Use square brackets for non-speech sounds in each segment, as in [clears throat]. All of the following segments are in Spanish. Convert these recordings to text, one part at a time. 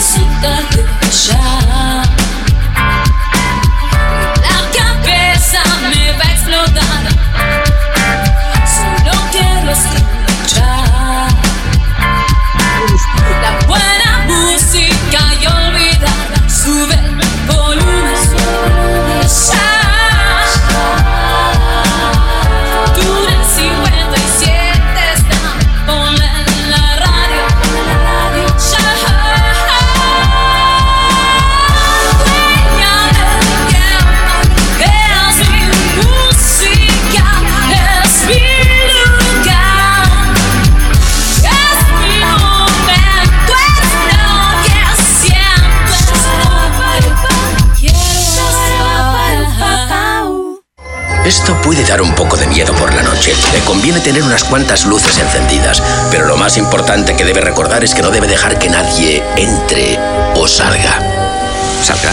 disfrutar ya. La Le conviene tener unas cuantas luces encendidas, pero lo más importante que debe recordar es que no debe dejar que nadie entre o salga. ¿Salga?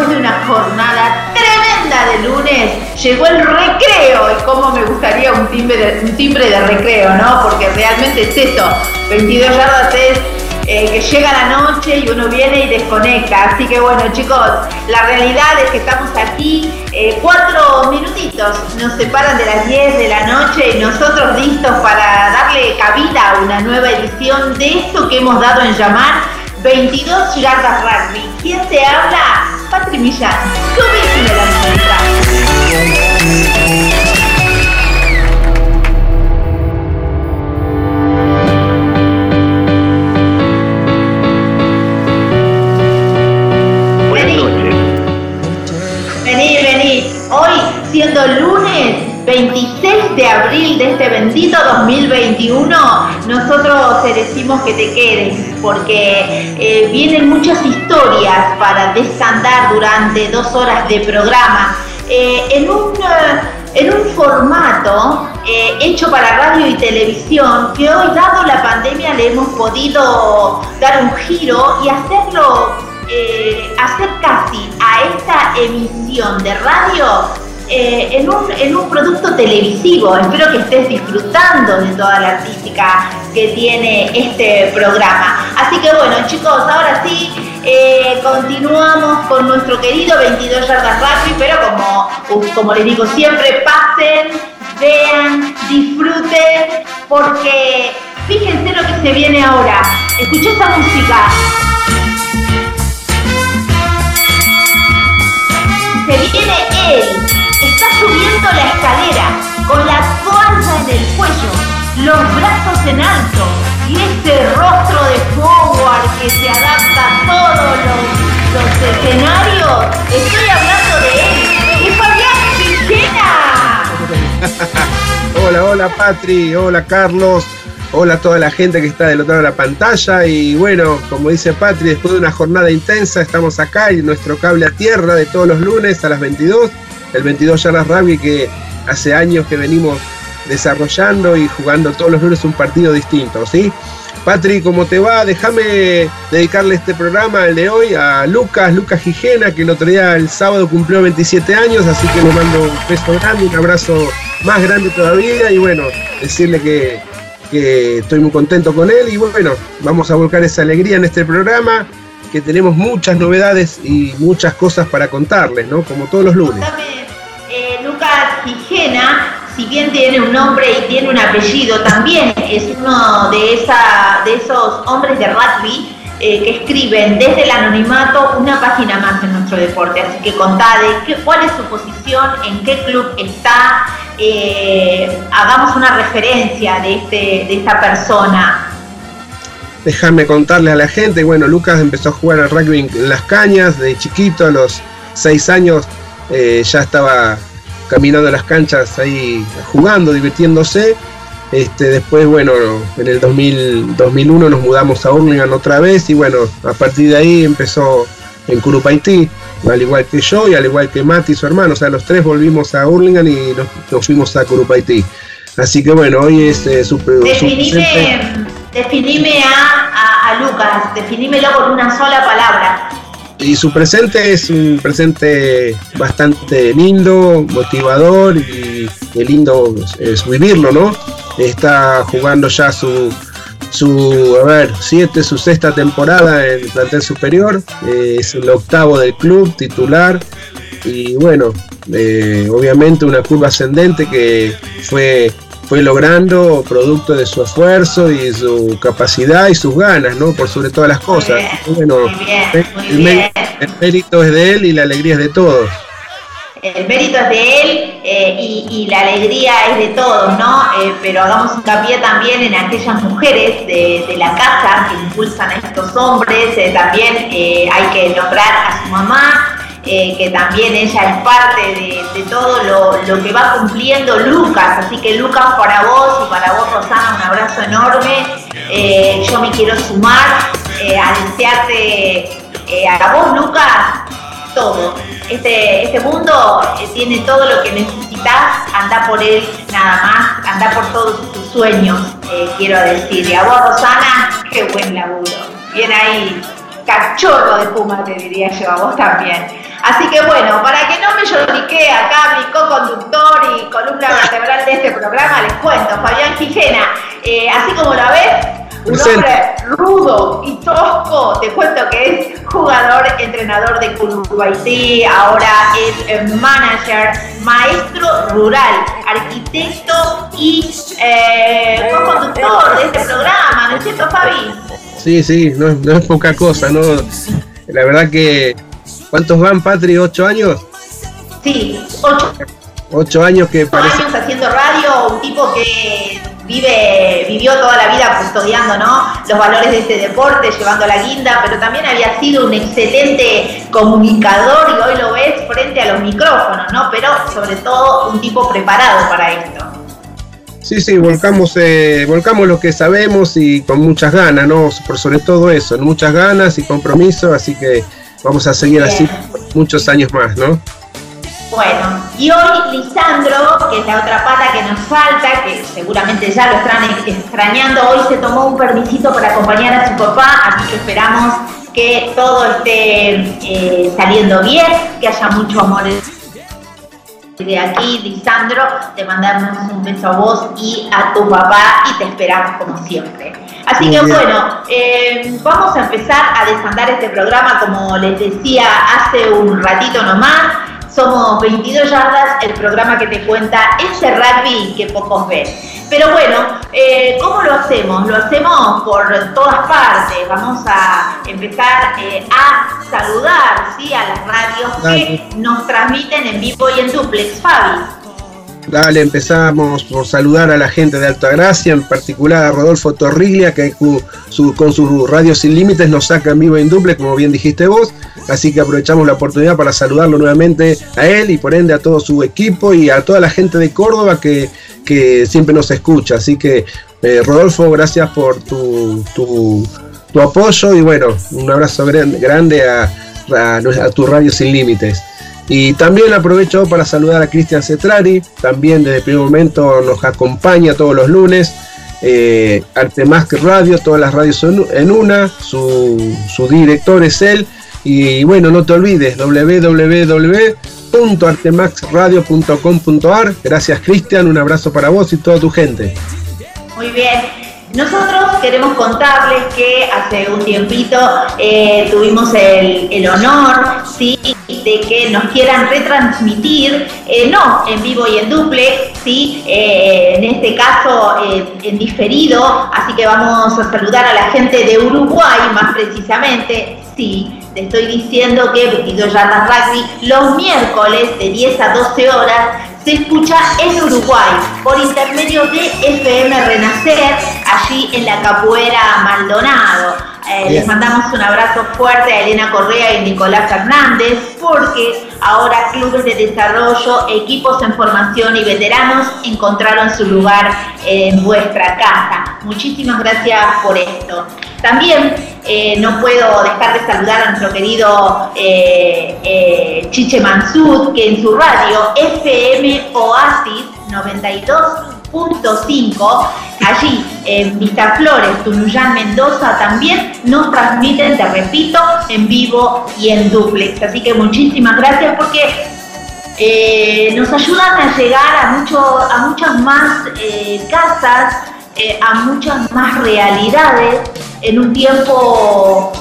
Después de una jornada tremenda de lunes, llegó el recreo y cómo me gustaría un timbre de, un timbre de recreo, ¿no? Porque realmente es eso, 22 yardas es eh, que llega la noche y uno viene y desconecta. Así que bueno chicos, la realidad es que estamos aquí, eh, cuatro minutitos nos separan de las 10 de la noche y nosotros listos para darle cabida a una nueva edición de esto que hemos dado en llamar 22 yardas rugby. ¿Quién te habla? Patri Millán. Subísime la música. Vení. Vení, vení. Hoy, siendo lunes 26 de abril de este bendito 2021, nosotros te decimos que te quedes porque eh, vienen muchas historias para desandar durante dos horas de programa. Eh, en, un, eh, en un formato hecho para radio y televisión que hoy, dado la pandemia, le hemos podido dar un giro y hacerlo hacer casi a esta emisión de radio eh, en, un, en un producto televisivo. Espero que estés disfrutando de toda la artística que tiene este programa. Así que bueno chicos, ahora sí, eh, continuamos con nuestro querido 22 yardas rugby, pero como, como les digo siempre, pasen, vean, disfruten, porque fíjense lo que se viene ahora. Escucha esta música. se viene él. Subiendo la escalera con la toalla en el cuello, los brazos en alto y ese rostro de forward que se adapta a todos los, escenarios. Estoy hablando de él. ¡Es Fabián Quintena! [laughs] Hola, hola Patri, hola Carlos, hola a toda la gente que está del otro lado de la pantalla y bueno, como dice Patri, después de una jornada intensa estamos acá en nuestro cable a tierra de todos los lunes a las 22, el 22 Yardas Rugby que hace años que venimos desarrollando y jugando todos los lunes un partido distinto, ¿sí? Patri, ¿cómo te va? Déjame dedicarle este programa, el de hoy, a Lucas, Lucas Gijena, que el otro día, el sábado, cumplió 27 años, así que le mando un beso grande, un abrazo más grande todavía y bueno, decirle que, que estoy muy contento con él y bueno, vamos a volcar esa alegría en este programa, que tenemos muchas novedades y muchas cosas para contarles, ¿no? Como todos los lunes. Si bien tiene un nombre y tiene un apellido, también es uno de, esa, de esos hombres de rugby eh, que escriben desde el anonimato una página más en nuestro deporte. Así que contá qué, cuál es su posición, en qué club está, eh, hagamos una referencia de, este, de esta persona. Déjame contarle a la gente, bueno, Lucas empezó a jugar al rugby en Las Cañas, de chiquito, a los seis años eh, ya estaba caminando las canchas ahí jugando, divirtiéndose. Este, después, bueno, en el 2000, 2001 nos mudamos a Hurlingham otra vez y bueno, a partir de ahí empezó en Curupaití, al igual que yo y al igual que Mati, su hermano. O sea, los tres volvimos a Hurlingham y nos, fuimos a Curupaití. Así que bueno, hoy es eh, su, Definime, definime a, a Lucas, definímelo con una sola palabra y su presente es un presente bastante lindo, motivador y, lindo es vivirlo, ¿no? Está jugando ya su, su, a ver, siete, su sexta temporada en el plantel superior, es el octavo del club, titular, y bueno, eh, obviamente una curva ascendente que fue fue logrando producto de su esfuerzo y su capacidad y sus ganas, ¿no? Por sobre todas las cosas. bueno, el, mérito es de él y la alegría es de todos. El mérito es de él eh, y, la alegría es de todos, ¿no? Eh, pero hagamos hincapié también en aquellas mujeres de, la casa que impulsan a estos hombres. Eh, también hay que nombrar a su mamá, eh, que también ella es parte de, todo lo, que va cumpliendo Lucas. Así que Lucas, para vos y para vos, Rosana, un abrazo enorme. Eh, yo me quiero sumar eh, a desearte a vos, Lucas, todo. Este, este mundo tiene todo lo que necesitas, anda por él nada más, anda por todos tus sueños, quiero decir. Y a vos, Rosana, qué buen laburo. Bien ahí, cachorro de puma, te diría yo, a vos también. Así que bueno, para que no me llorique acá mi co-conductor y columna vertebral de este programa, les cuento, Fabián Quijena, eh, así como la ves, un hombre rudo y tosco, te cuento que es jugador, entrenador de Curubaití, ahora es eh, manager, maestro rural, arquitecto y eh, co-conductor de este programa, Sí, sí, no, no es poca cosa, ¿no? La verdad que ¿Cuántos van, Patri? ¿Ocho años? Sí, ocho. Ocho años que parece... años haciendo radio, un tipo que vive, vivió toda la vida custodiando ¿no? los valores de este deporte, llevando la guinda, pero también había sido un excelente comunicador y hoy lo ves frente a los micrófonos, ¿no? Pero sobre todo un tipo preparado para esto. Sí, sí, volcamos, eh, volcamos lo que sabemos y con muchas ganas, ¿no? Por sobre todo eso, muchas ganas y compromiso, así que vamos a seguir así muchos años más, ¿no? Bueno, y hoy Lisandro, que es la otra pata que nos falta, que seguramente ya lo están extrañando, hoy se tomó un permisito para acompañar a su papá, así que esperamos que todo esté eh, saliendo bien, que haya mucho amor de aquí, Lisandro, te mandamos un beso a vos y a tu papá y te esperamos como siempre. Así que bueno, eh, vamos a empezar a desandar este programa, como les decía hace un ratito nomás. Somos 22 yardas, el programa que te cuenta ese rugby que pocos ven. Pero bueno, eh, ¿cómo lo hacemos? Lo hacemos por todas partes. Vamos a empezar eh, a saludar ¿sí? a las radios que nos transmiten en vivo y en duplex. Fabi. Dale, empezamos por saludar a la gente de Altagracia, en particular a Rodolfo Torriglia, que con sus radios sin límites nos saca en vivo en duplex, como bien dijiste vos. Así que aprovechamos la oportunidad para saludarlo nuevamente a él y por ende a todo su equipo y a toda la gente de Córdoba que, siempre nos escucha. Así que, eh, Rodolfo, gracias por tu, tu, apoyo y bueno, un abrazo grande a, a tu radio sin límites. Y también aprovecho para saludar a Cristian Cetrari, también desde el primer momento nos acompaña todos los lunes. Eh, Radio, todas las radios en una, su, su director es él. Y bueno, no te olvides, www.artemaxradio.com.ar. Gracias Cristian, un abrazo para vos y toda tu gente. Muy bien. Nosotros queremos contarles que hace un tiempito eh, tuvimos el, el honor, ¿sí? De que nos quieran retransmitir, eh, no en vivo y en duplex, ¿sí? Eh, en este caso eh, en diferido, así que vamos a saludar a la gente de Uruguay más precisamente, sí. Te estoy diciendo que 22 Yardas Rugby los miércoles de 10 a 12 horas se escucha en Uruguay por intermedio de FM Renacer, allí en la Capuera Maldonado. Eh, les mandamos un abrazo fuerte a Elena Correa y Nicolás Fernández porque ahora clubes de desarrollo, equipos en formación y veteranos encontraron su lugar en vuestra casa. Muchísimas gracias por esto. También eh, no puedo dejar de saludar a nuestro querido eh, Chiche Mansud, que en su radio FM Oasis 92.5, allí en Vistaflores, Tunuyán, Mendoza, también nos transmiten, te repito, en vivo y en duplex. Así que muchísimas gracias porque eh, nos ayudan a llegar a, mucho, a muchas más casas, a muchas más realidades en un tiempo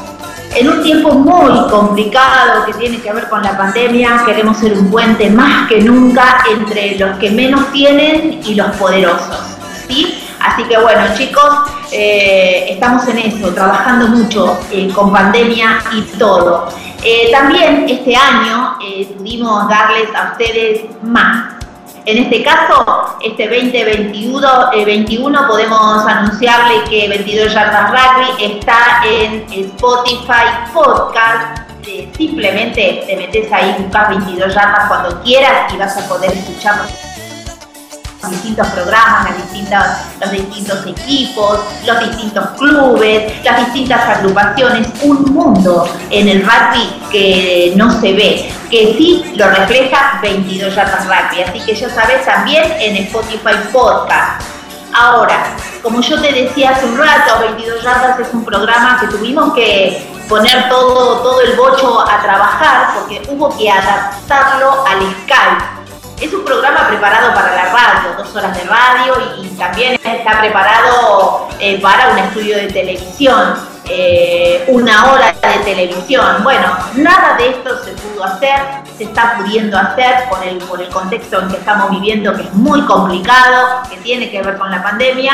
en un tiempo muy complicado que tiene que ver con la pandemia, queremos ser un puente más que nunca entre los que menos tienen y los poderosos. ¿sí? Así que bueno, chicos, eh, estamos en eso, trabajando mucho eh, con pandemia y todo. Eh, también este año pudimos darles a ustedes más en este caso, este 2021 21 podemos anunciarle que 22 Yardas Rugby está en Spotify Podcast. Eh, simplemente te metes ahí, buscas 22 yardas cuando quieras y vas a poder escucharlo los distintos programas, los distintos equipos, los distintos clubes, las distintas agrupaciones, un mundo en el rugby que no se ve, que sí lo refleja 22 yardas rugby. Así que ya sabes también en Spotify Podcast. Ahora, como yo te decía hace un rato, 22 yardas es un programa que tuvimos que poner todo, todo el bocho a trabajar porque hubo que adaptarlo al Skype es un programa preparado para la radio, dos horas de radio y, también está preparado eh, para un estudio de televisión, eh, una hora de televisión. Bueno, nada de esto se pudo hacer, se está pudiendo hacer por el, por el contexto en que estamos viviendo, que es muy complicado, que tiene que ver con la pandemia.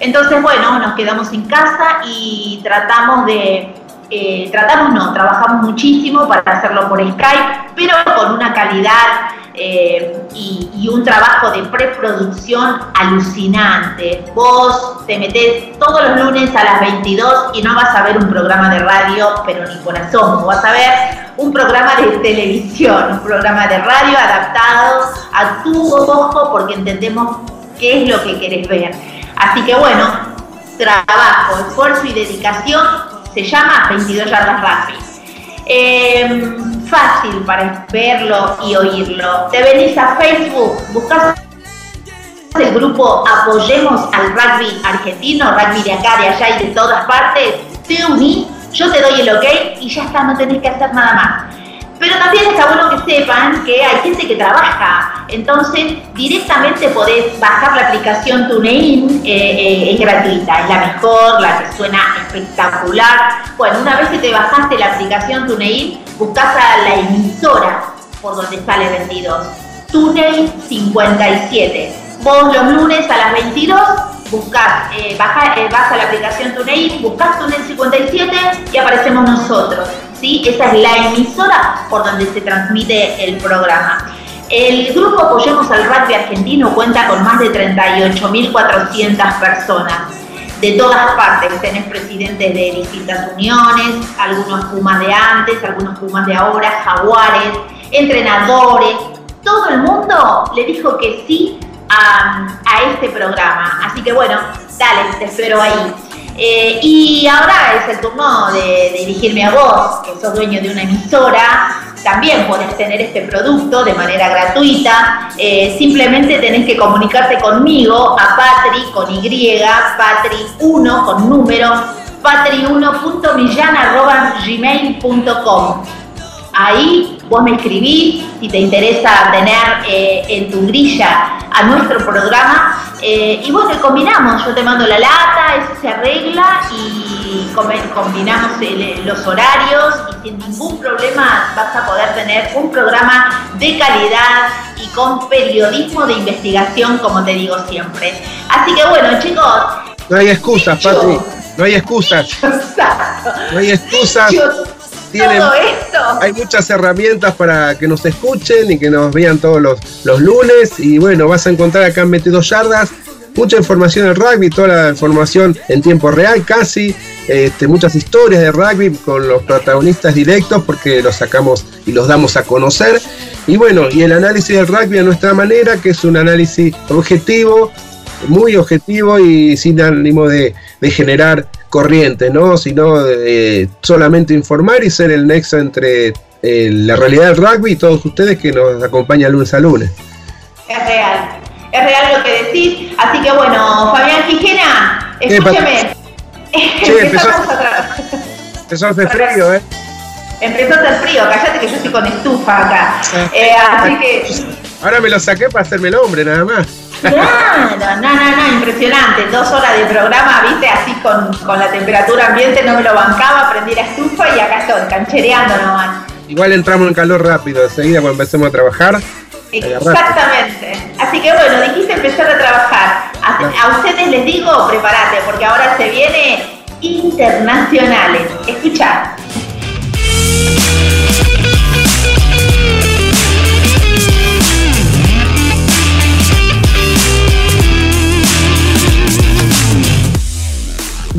Entonces, bueno, nos quedamos en casa y tratamos de eh, tratamos no, trabajamos muchísimo para hacerlo por Skype, pero con una calidad eh, y, un trabajo de preproducción alucinante. Vos te metés todos los lunes a las 22 y no vas a ver un programa de radio, pero ni por asomo, vas a ver un programa de televisión, un programa de radio adaptado a tu ojo porque entendemos qué es lo que querés ver. Así que bueno, trabajo, esfuerzo y dedicación se llama 22 yardas rápidas. Eh, fácil para verlo y oírlo. Te venís a Facebook, buscas el grupo Apoyemos al Rugby Argentino, rugby de acá, de allá y de todas partes, te unís, yo te doy el ok y ya está, no tenés que hacer nada más. Pero también está bueno que sepan que hay gente que trabaja, entonces directamente podés bajar la aplicación TuneIn, eh, eh, es gratuita, es la mejor, la que suena espectacular. Bueno, una vez que te bajaste la aplicación TuneIn, buscas a la emisora por donde sale 22, TuneIn 57. Vos los lunes a las 22 buscas, eh, vas a la aplicación TuneIn, buscas TuneIn 57 y aparecemos nosotros. Esa es la emisora por donde se transmite el programa. El grupo Apoyemos al Rugby Argentino cuenta con más de 38.400 personas de todas partes. Tenés presidentes de distintas uniones, algunos Pumas de antes, algunos Pumas de ahora, jaguares, entrenadores. Todo el mundo le dijo que sí a este programa. Así que bueno, dale, te espero ahí. Eh, y ahora es el turno de, dirigirme a vos, que sos dueño de una emisora. También podés tener este producto de manera gratuita. Eh, simplemente tenés que comunicarte conmigo a Patri con Y, Patri1 con número, patri1.millan.gmail.com. Ahí vos me escribís si te interesa tener eh, en tu grilla a nuestro programa eh, y bueno, combinamos, yo te mando la lata, eso se arregla y combinamos los horarios y sin ningún problema vas a poder tener un programa de calidad y con periodismo de investigación, como te digo siempre. Así que bueno, chicos. No hay excusas, Patri, no hay excusas. [laughs] No hay excusas. Todo esto. Hay muchas herramientas para que nos escuchen y que nos vean todos los, los lunes. Y bueno, vas a encontrar acá en 22 Yardas mucha información del rugby, toda la información en tiempo real casi, este, muchas historias de rugby con los protagonistas directos porque los sacamos y los damos a conocer. Y bueno, y el análisis del rugby a nuestra manera, que es un análisis objetivo, muy objetivo y sin ánimo de, generar corriente, ¿no? Sino de, solamente informar y ser el nexo entre eh, la realidad del rugby y todos ustedes que nos acompañan lunes a lunes. Es real, es real lo que decís. Así que bueno, Fabián Quijena, escúcheme. Sí, [laughs] empezó, empezó a hacer frío, ¿eh? Empezó a hacer frío, cállate que yo estoy con estufa acá. Eh, así que. Ahora me lo saqué para hacerme el hombre, nada más. Claro, no, no, no, impresionante. Dos horas de programa, viste, así con, con la temperatura ambiente, no me lo bancaba, prendí la estufa y acá estoy, canchereando nomás. Igual entramos en calor rápido, enseguida cuando empecemos a trabajar. Exactamente. Así que bueno, dijiste empezar a trabajar. A, ustedes les digo, prepárate, porque ahora se viene internacionales. Escucha.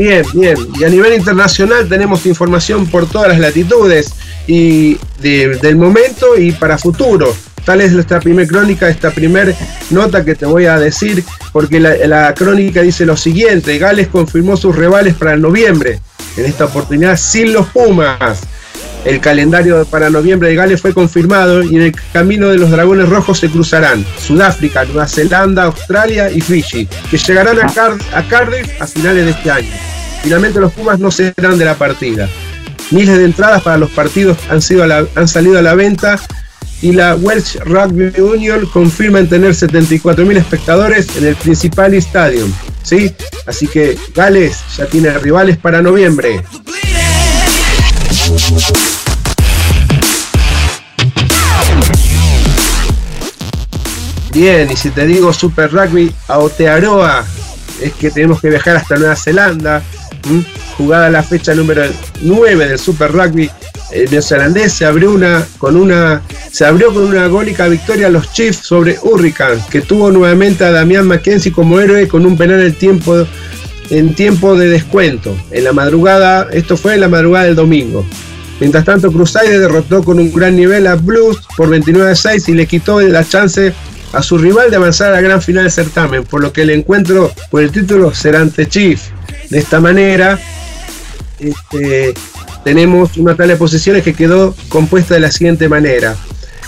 Bien, bien. Y a nivel internacional tenemos información por todas las latitudes y del momento y para futuro. Tal es nuestra primera crónica, esta primera nota que te voy a decir, porque la, crónica dice lo siguiente, Gales confirmó sus rivales para noviembre, en esta oportunidad sin los Pumas. El calendario para noviembre de Gales fue confirmado y en el camino de los Dragones Rojos se cruzarán Sudáfrica, Nueva Zelanda, Australia y Fiji, que llegarán a Cardiff a finales de este año. Finalmente los Pumas no serán de la partida. Miles de entradas para los partidos han, sido han salido a la venta y la Welsh Rugby Union confirma en tener 74.000 espectadores en el Principal Stadium. ¿sí? Así que Gales ya tiene rivales para noviembre. Bien, y si te digo Super Rugby Aotearoa, es que tenemos que viajar hasta Nueva Zelanda. Jugada la fecha número 9 del Super Rugby el neozelandés se abrió una con una se abrió con una gólica victoria a los Chiefs sobre Hurricane, que tuvo nuevamente a Damián McKenzie como héroe con un penal en tiempo en tiempo de descuento. En la madrugada, esto fue en la madrugada del domingo. Mientras tanto, Crusader derrotó con un gran nivel a Blues por 29 a 6 y le quitó la chance a su rival de avanzar a la gran final del certamen, por lo que el encuentro por el título será ante Chiefs. De esta manera, este, tenemos una tabla de posiciones que quedó compuesta de la siguiente manera.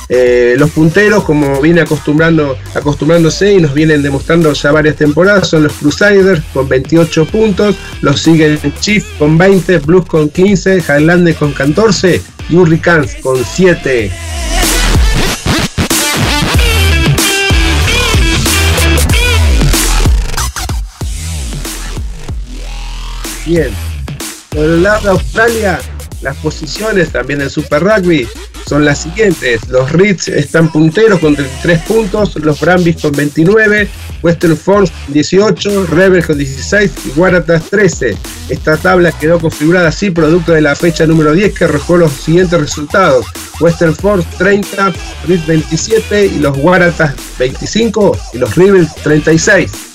Eh, los punteros, como viene acostumbrando, acostumbrándose y nos vienen demostrando ya varias temporadas, son los Crusaders con 28 puntos, los siguen Chiefs con 20, Blues con 15, Highlanders con 14 y Hurricanes con 7. Bien, por el lado de Australia, las posiciones también del Super Rugby son las siguientes. Los Reds están punteros con 33 puntos, los Brambis con 29, Western Force 18, Rebels con 16 y Waratahs 13. Esta tabla quedó configurada así producto de la fecha número 10 que arrojó los siguientes resultados. Western Force 30, Reds 27 y los Waratahs 25 y los Rebels 36.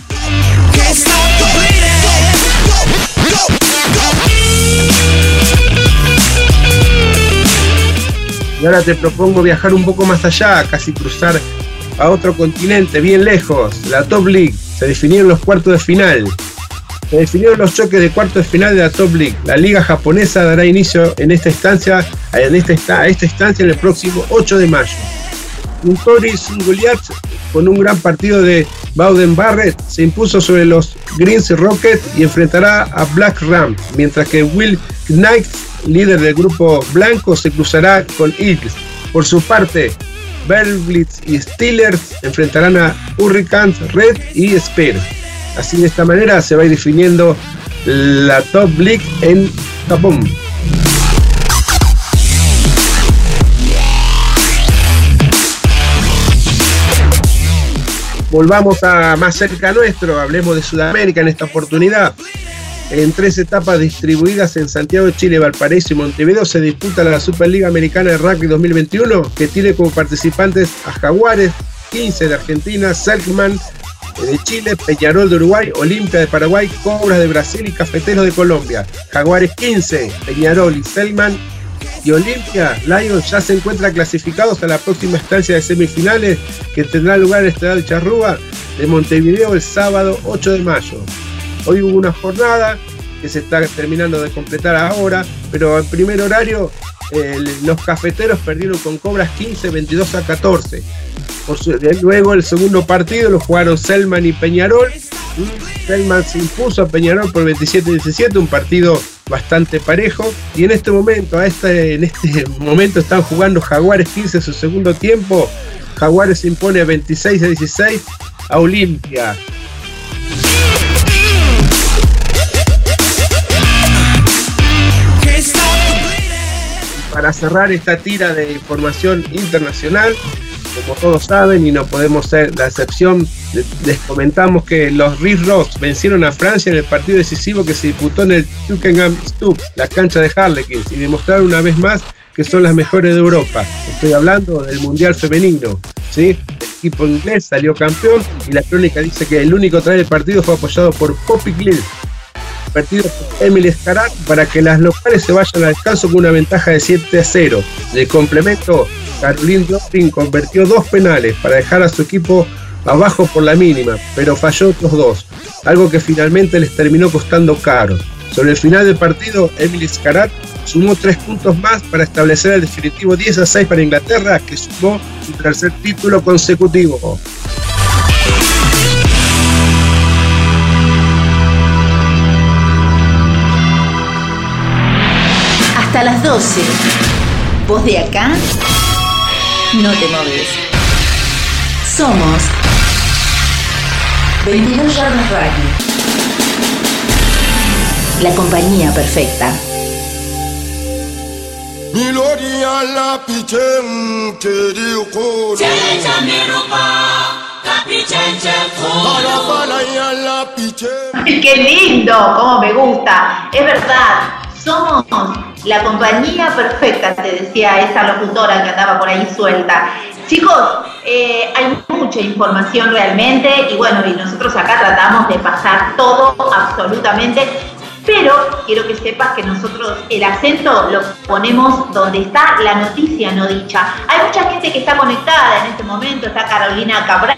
Y ahora te propongo viajar un poco más allá, casi cruzar a otro continente, bien lejos, la Top League. Se definieron los cuartos de final. Se definieron los choques de cuartos de final de la Top League. La liga japonesa dará inicio en esta instancia, en esta, a esta instancia en el próximo 8 de mayo. Un Tori Goliath con un gran partido de Bowden Barrett se impuso sobre los Greens Rockets y enfrentará a Black Ram, mientras que Will Knight líder del grupo blanco, se cruzará con Eagles. Por su parte, Berlitz y Steelers enfrentarán a Hurricanes, Red y Spear. Así de esta manera se va definiendo la Top League en Japón. Volvamos a más cerca nuestro, hablemos de Sudamérica en esta oportunidad. En tres etapas distribuidas en Santiago, Chile, Valparaíso y Montevideo se disputa la Superliga Americana de Rugby 2021, que tiene como participantes a Jaguares, 15 de Argentina, Selkman de Chile, Peñarol de Uruguay, Olimpia de Paraguay, Cobras de Brasil y Cafeteros de Colombia. Jaguares 15, Peñarol y Selman y Olimpia Lions ya se encuentran clasificados a la próxima estancia de semifinales que tendrá lugar en Estadio Charrúa de Montevideo el sábado 8 de mayo. Hoy hubo una jornada que se está terminando de completar ahora, pero en primer horario los cafeteros perdieron con Cobras 15, 22 a 14. luego el segundo partido lo jugaron Selman y Peñarol. Selman se impuso a Peñarol por 27-17, un partido bastante parejo. Y en este momento, a este, en este [laughs] momento están jugando Jaguares 15 su segundo tiempo. Jaguares impone 26 16 a Olimpia. para cerrar esta tira de información internacional, como todos saben y no podemos ser la excepción, les comentamos que los Red Rocks vencieron a Francia en el partido decisivo que se disputó en el Twickenham Stoop, la cancha de Harlequins, y demostraron una vez más que son las mejores de Europa. Estoy hablando del Mundial Femenino. ¿sí? El equipo inglés salió campeón y la crónica dice que el único traer del partido fue apoyado por Poppy Gill, partido por Emily Escarat para que las locales se vayan al descanso con una ventaja de 7 a 0. De complemento, Caroline Dobbin convirtió dos penales para dejar a su equipo abajo por la mínima, pero falló otros dos, algo que finalmente les terminó costando caro. Sobre el final del partido, Emily Scarat sumó tres puntos más para establecer el definitivo 10 a 6 para Inglaterra, que sumó su tercer título consecutivo. Hasta las 12. ¿Vos de acá? No te moves. Somos 22 Yardas Rugby. La compañía perfecta. Qué lindo, cómo me gusta. Es verdad, somos la compañía perfecta, te decía esa locutora que andaba por ahí suelta. Chicos, eh, hay mucha información realmente y bueno, y nosotros acá tratamos de pasar todo absolutamente pero quiero que sepas que nosotros el acento lo ponemos donde está la noticia no dicha. Hay mucha gente que está conectada en este momento, está Carolina Cabral,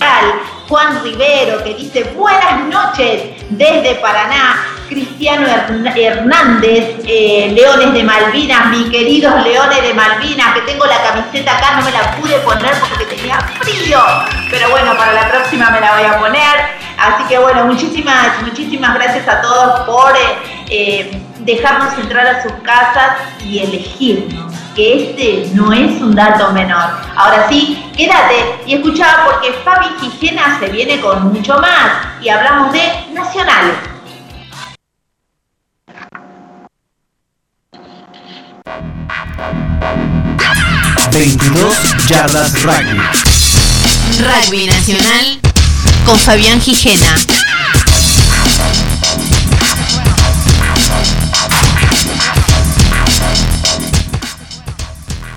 Juan Rivero que dice buenas noches desde Paraná, Cristiano Hernández, eh, Leones de Malvinas, mis queridos Leones de Malvinas, que tengo la camiseta acá, no me la pude poner porque tenía frío, pero bueno, para la próxima me la voy a poner. Así que bueno, muchísimas, muchísimas gracias a todos por eh, eh, dejarnos entrar a sus casas y elegirnos, que este no es un dato menor. Ahora sí, quédate y escucha porque Fabi Gigena se viene con mucho más y hablamos de nacionales. ...22 yardas rugby. Rugby nacional con Fabián Gijena.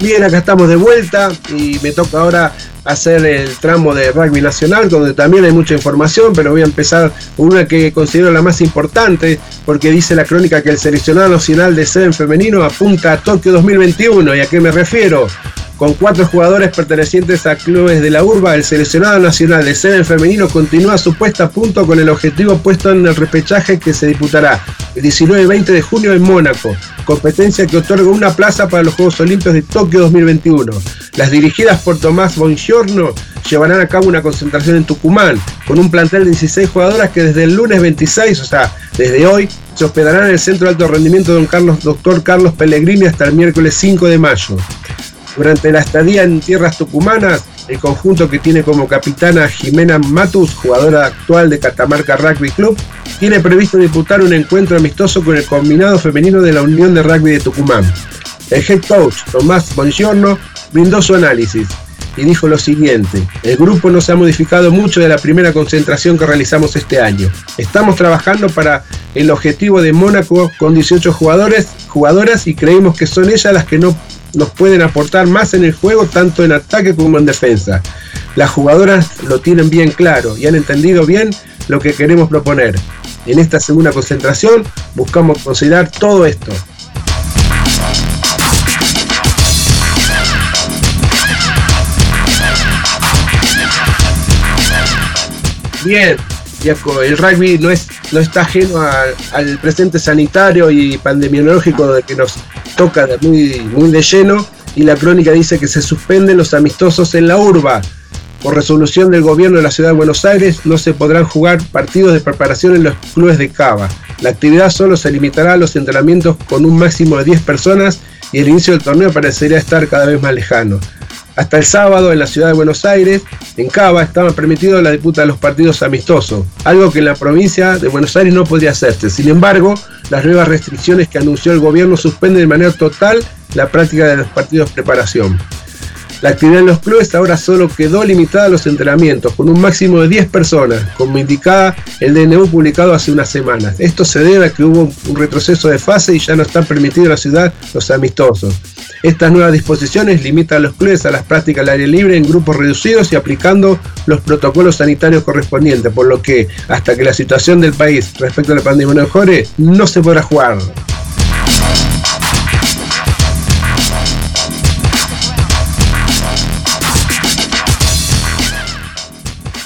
Bien, acá estamos de vuelta y me toca ahora hacer el tramo de rugby nacional, donde también hay mucha información, pero voy a empezar una que considero la más importante, porque dice la crónica que el seleccionado nacional de Seven femenino apunta a Tokio 2021. ¿Y a qué me refiero? Con cuatro jugadores pertenecientes a clubes de la urba, el seleccionado nacional de Seven femenino continúa su puesta a punto con el objetivo puesto en el repechaje que se disputará el 19 y 20 de junio en Mónaco, competencia que otorga una plaza para los Juegos Olímpicos de Tokio 2021. Las dirigidas por Tomás Bongiorno llevarán a cabo una concentración en Tucumán, con un plantel de 16 jugadoras que desde el lunes 26, o sea, desde hoy, se hospedarán en el Centro de Alto Rendimiento Don Carlos, Dr. Carlos Pellegrini hasta el miércoles 5 de mayo. Durante la estadía en tierras tucumanas, el conjunto que tiene como capitana Jimena Matus, jugadora actual de Catamarca Rugby Club, tiene previsto disputar un encuentro amistoso con el combinado femenino de la Unión de Rugby de Tucumán. El head coach Tomás Bongiorno brindó su análisis y dijo lo siguiente, el grupo no se ha modificado mucho de la primera concentración que realizamos este año. Estamos trabajando para el objetivo de Mónaco con 18 jugadores, jugadoras y creemos que son ellas las que no nos pueden aportar más en el juego, tanto en ataque como en defensa. Las jugadoras lo tienen bien claro y han entendido bien lo que queremos proponer. En esta segunda concentración buscamos considerar todo esto. Bien, el rugby no, es, no está ajeno al presente sanitario y pandemiológico de que nos toca muy, muy de lleno y la crónica dice que se suspenden los amistosos en la urba. Por resolución del gobierno de la ciudad de Buenos Aires no se podrán jugar partidos de preparación en los clubes de Cava. La actividad solo se limitará a los entrenamientos con un máximo de 10 personas y el inicio del torneo parecería estar cada vez más lejano. Hasta el sábado en la ciudad de Buenos Aires, en Cava, estaba permitido la disputa de los partidos amistosos, algo que en la provincia de Buenos Aires no podía hacerse. Sin embargo, las nuevas restricciones que anunció el gobierno suspenden de manera total la práctica de los partidos preparación. La actividad en los clubes ahora solo quedó limitada a los entrenamientos, con un máximo de 10 personas, como indicaba el DNU publicado hace unas semanas. Esto se debe a que hubo un retroceso de fase y ya no están permitidos en la ciudad los amistosos. Estas nuevas disposiciones limitan a los clubes a las prácticas al aire libre en grupos reducidos y aplicando los protocolos sanitarios correspondientes, por lo que hasta que la situación del país respecto a la pandemia mejore, no se podrá jugar.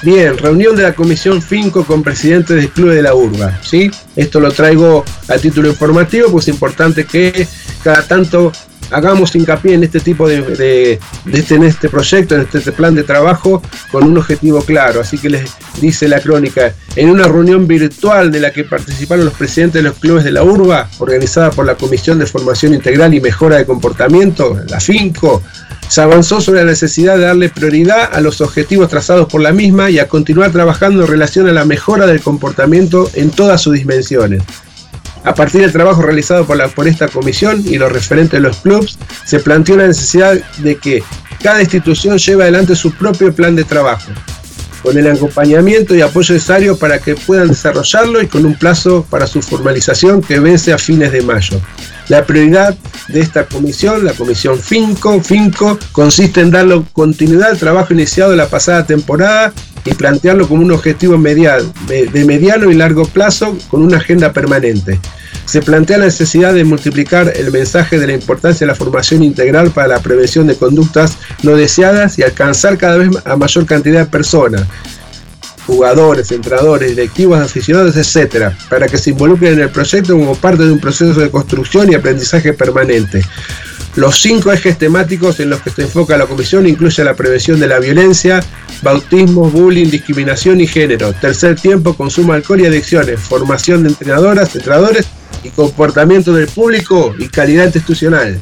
Bien, reunión de la Comisión Finco con presidentes del Club de la Urba. ¿sí? Esto lo traigo a título informativo, pues es importante que cada tanto hagamos hincapié en este tipo de, este, en este proyecto, en este, plan de trabajo, con un objetivo claro. Así que les dice la crónica, en una reunión virtual de la que participaron los presidentes de los clubes de la urba, organizada por la Comisión de Formación Integral y Mejora de Comportamiento, la FINCO, se avanzó sobre la necesidad de darle prioridad a los objetivos trazados por la misma y a continuar trabajando en relación a la mejora del comportamiento en todas sus dimensiones. A partir del trabajo realizado por, esta comisión y los referentes de los clubes, se planteó la necesidad de que cada institución lleve adelante su propio plan de trabajo, con el acompañamiento y apoyo necesario para que puedan desarrollarlo y con un plazo para su formalización que vence a fines de mayo. La prioridad de esta comisión, la comisión FINCO, FINCO, consiste en darle continuidad al trabajo iniciado la pasada temporada y plantearlo como un objetivo de mediano y largo plazo con una agenda permanente. Se plantea la necesidad de multiplicar el mensaje de la importancia de la formación integral para la prevención de conductas no deseadas y alcanzar cada vez a mayor cantidad de personas, jugadores, entrenadores, directivos, aficionados, etcétera, para que se involucren en el proyecto como parte de un proceso de construcción y aprendizaje permanente. Los cinco ejes temáticos en los que se enfoca la comisión incluyen la prevención de la violencia, bautismo, bullying, discriminación y género. Tercer tiempo, consumo, alcohol y adicciones. Formación de entrenadoras, entrenadores y comportamiento del público y calidad institucional.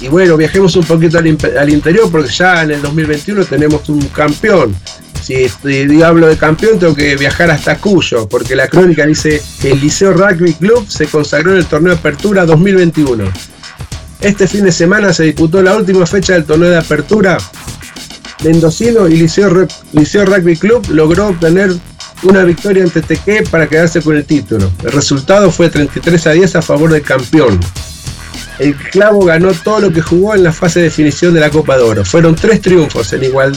Y bueno, viajemos un poquito al, interior porque ya en el 2021 tenemos un campeón. Si, hablo de campeón, tengo que viajar hasta Cuyo, porque la crónica dice que el Liceo Rugby Club se consagró en el torneo de apertura 2021. Este fin de semana se disputó la última fecha del torneo de apertura. Mendocino y Liceo, Liceo Rugby Club logró obtener una victoria ante Teque para quedarse con el título. El resultado fue 33 a 10 a favor del campeón el Clavo ganó todo lo que jugó en la fase de definición de la Copa de Oro. Fueron tres triunfos en igual,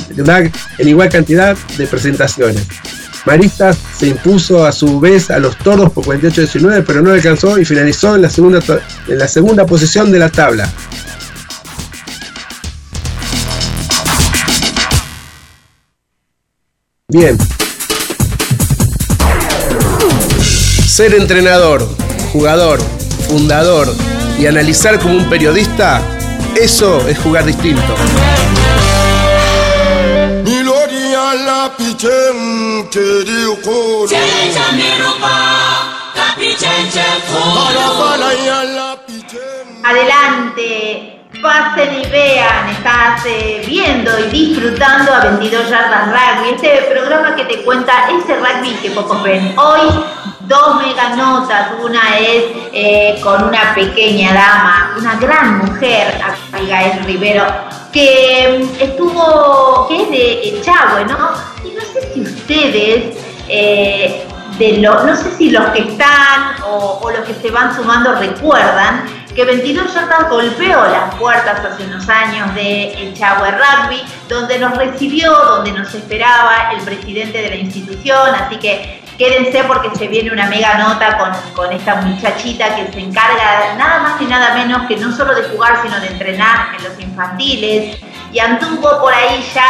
en igual cantidad de presentaciones. Maristas se impuso a su vez a los Tordos por 48-19, pero no alcanzó y finalizó en la segunda, en la segunda posición de la tabla. Bien. Ser entrenador, jugador, fundador, y analizar como un periodista, eso es jugar distinto. Adelante, pasen y vean, estás eh, viendo y disfrutando a 22 yardas rugby, este programa que te cuenta ese rugby que pocos ven. Hoy dos mega notas, una es eh, con una pequeña dama, una gran mujer, Abigail Rivero, que mm, estuvo, que es de Echagüe, ¿no? Y no sé si ustedes... Eh, de lo, no sé si los que están o, o, los que se van sumando recuerdan que 22 Yardas golpeó las puertas hace unos años de Echagüe Rugby, donde nos recibió, donde nos esperaba el presidente de la institución, así que quédense porque se viene una mega nota con, con esta muchachita que se encarga nada más y nada menos que no solo de jugar, sino de entrenar en los infantiles y anduvo por ahí ya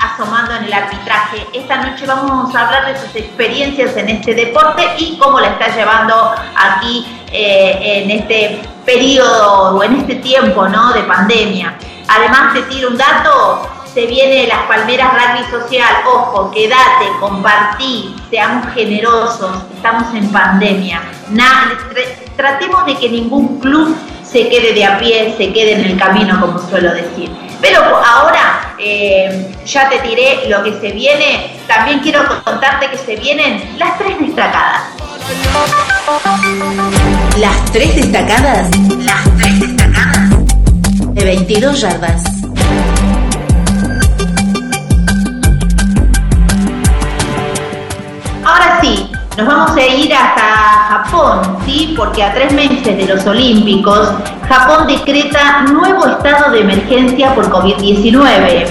asomando en el arbitraje. Esta noche vamos a hablar de sus experiencias en este deporte y cómo la está llevando aquí eh, en este periodo o en este tiempo ¿no? de pandemia. Además te tiro un dato, se viene las Palmeras Rugby Social, ojo, quédate, compartí, seamos generosos, estamos en pandemia. tratemos de que ningún club se quede de a pie, se quede en el camino, como suelo decir. Pero ahora eh, ya te tiré lo que se viene. También quiero contarte que se vienen las tres destacadas. Las tres destacadas. Las tres destacadas. De 22 yardas. Ahora sí, nos vamos a ir hasta Japón, ¿sí? Porque a tres meses de los Olímpicos, Japón decreta nuevo estado de emergencia por COVID-19.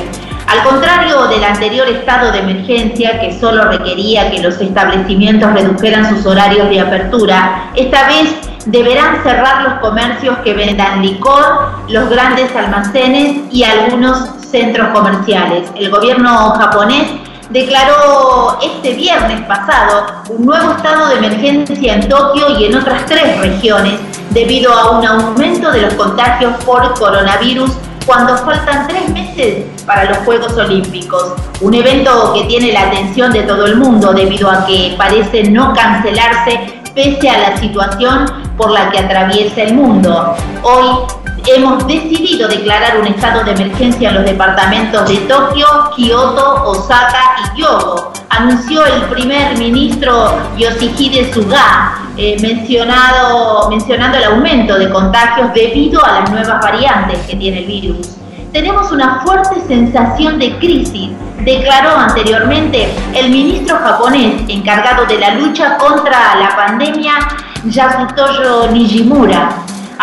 Al contrario del anterior estado de emergencia que solo requería que los establecimientos redujeran sus horarios de apertura, esta vez deberán cerrar los comercios que vendan licor, los grandes almacenes y algunos centros comerciales. El gobierno japonés declaró este viernes pasado un nuevo estado de emergencia en Tokio y en otras tres regiones debido a un aumento de los contagios por coronavirus cuando faltan tres meses para los Juegos Olímpicos. Un evento que tiene la atención de todo el mundo debido a que parece no cancelarse pese a la situación por la que atraviesa el mundo. Hoy hemos decidido declarar un estado de emergencia en los departamentos de Tokio, Kioto, Osaka y Kyoto, anunció el primer ministro Yoshihide Suga, eh, mencionando el aumento de contagios debido a las nuevas variantes que tiene el virus. Tenemos una fuerte sensación de crisis, declaró anteriormente el ministro japonés encargado de la lucha contra la pandemia, Yasutoyo Nijimura.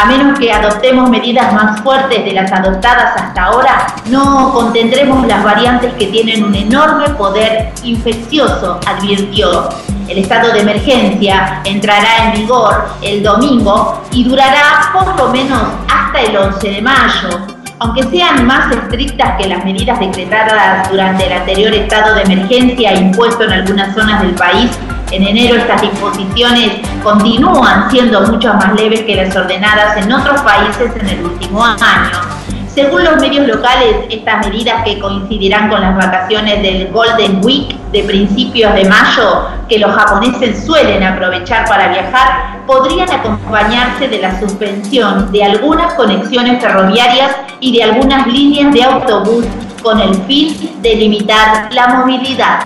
A menos que adoptemos medidas más fuertes de las adoptadas hasta ahora, no contendremos las variantes que tienen un enorme poder infeccioso, advirtió. El estado de emergencia entrará en vigor el domingo y durará por lo menos hasta el 11 de mayo. Aunque sean más estrictas que las medidas decretadas durante el anterior estado de emergencia impuesto en algunas zonas del país, en enero estas disposiciones continúan siendo mucho más leves que las ordenadas en otros países en el último año. Según los medios locales, estas medidas que coincidirán con las vacaciones del Golden Week de principios de mayo, que los japoneses suelen aprovechar para viajar, podrían acompañarse de la suspensión de algunas conexiones ferroviarias y de algunas líneas de autobús con el fin de limitar la movilidad.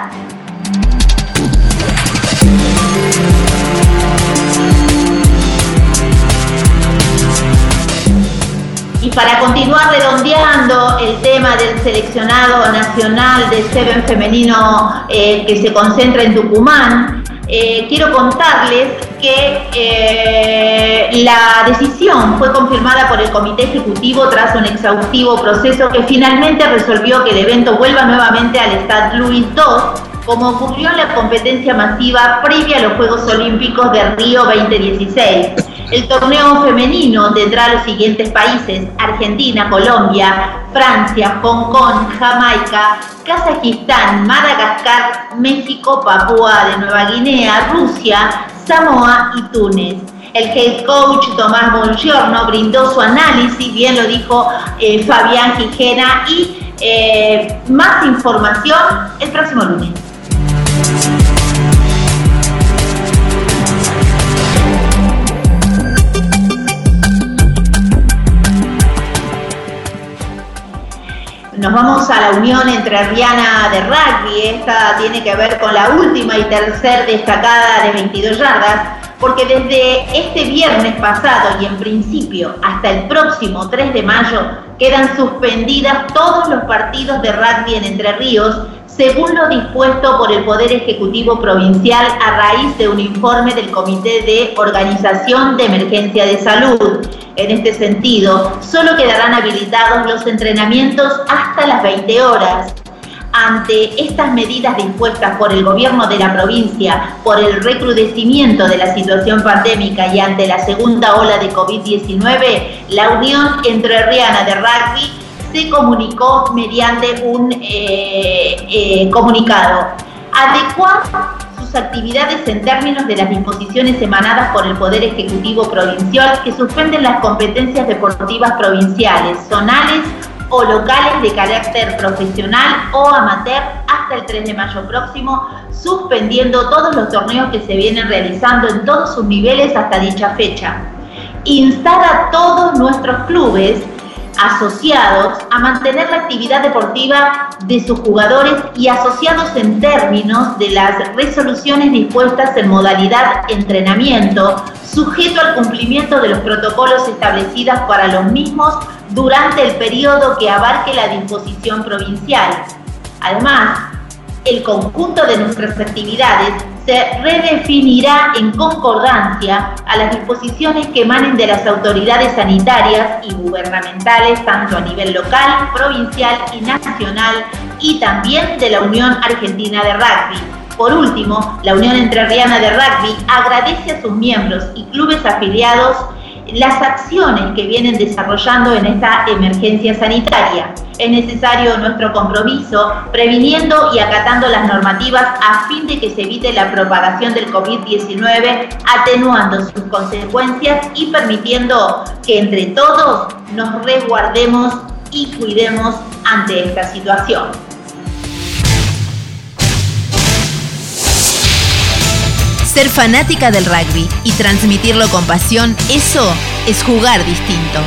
Y para continuar redondeando el tema del seleccionado nacional de Seven femenino eh, que se concentra en Tucumán, eh, quiero contarles que eh, la decisión fue confirmada por el Comité Ejecutivo tras un exhaustivo proceso que finalmente resolvió que el evento vuelva nuevamente al Stade Louis II como ocurrió en la competencia masiva previa a los Juegos Olímpicos de Río 2016. El torneo femenino tendrá los siguientes países, Argentina, Colombia, Francia, Hong Kong, Jamaica, Kazajistán, Madagascar, México, Papúa de Nueva Guinea, Rusia, Samoa y Túnez. El head coach Tomás Bongiorno brindó su análisis, bien lo dijo eh, Fabián Gijena, y Eh, más información el próximo lunes. Nos vamos a la unión entre Riana de rugby. Esta tiene que ver con la última y tercer destacada de 22 yardas, porque desde este viernes pasado y en principio hasta el próximo 3 de mayo quedan suspendidas todos los partidos de rugby en Entre Ríos según lo dispuesto por el Poder Ejecutivo Provincial a raíz de un informe del Comité de Organización de Emergencia de Salud. En este sentido, solo quedarán habilitados los entrenamientos hasta las 20 horas. Ante estas medidas dispuestas por el gobierno de la provincia por el recrudecimiento de la situación pandémica y ante la segunda ola de COVID-19, la Unión Entrerriana de Rugby se comunicó mediante un eh, eh, comunicado. Adecuar sus actividades en términos de las disposiciones emanadas por el Poder Ejecutivo Provincial que suspenden las competencias deportivas provinciales, zonales o locales de carácter profesional o amateur hasta el 3 de mayo próximo, suspendiendo todos los torneos que se vienen realizando en todos sus niveles hasta dicha fecha. Instar a todos nuestros clubes asociados a mantener la actividad deportiva de sus jugadores y asociados en términos de las resoluciones dispuestas en modalidad entrenamiento, sujeto al cumplimiento de los protocolos establecidos para los mismos durante el periodo que abarque la disposición provincial. Además, el conjunto de nuestras actividades se redefinirá en concordancia a las disposiciones que emanen de las autoridades sanitarias y gubernamentales, tanto a nivel local, provincial y nacional, y también de la Unión Argentina de Rugby. Por último, la Unión Entrerriana de Rugby agradece a sus miembros y clubes afiliados las acciones que vienen desarrollando en esta emergencia sanitaria. Es necesario nuestro compromiso previniendo y acatando las normativas a fin de que se evite la propagación del COVID-19, atenuando sus consecuencias y permitiendo que entre todos nos resguardemos y cuidemos ante esta situación. Ser fanática del rugby y transmitirlo con pasión, eso es jugar distinto.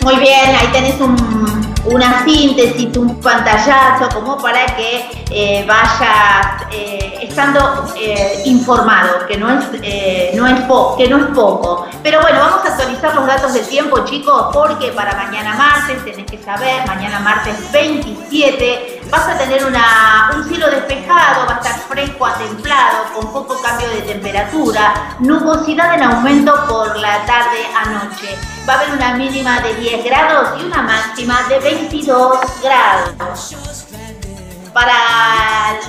Muy bien, ahí tenés una síntesis, un pantallazo, como para que eh, vayas eh, estando eh, informado, que no es, no es que no es poco. Pero bueno, vamos a actualizar los datos del tiempo, chicos, porque para mañana martes, tenés que saber, mañana martes 27, vas a tener un cielo despejado, va a estar fresco a templado, con poco cambio de temperatura, nubosidad en aumento por la tarde a noche. Va a haber una mínima de 10 grados y una máxima de 22 grados. Para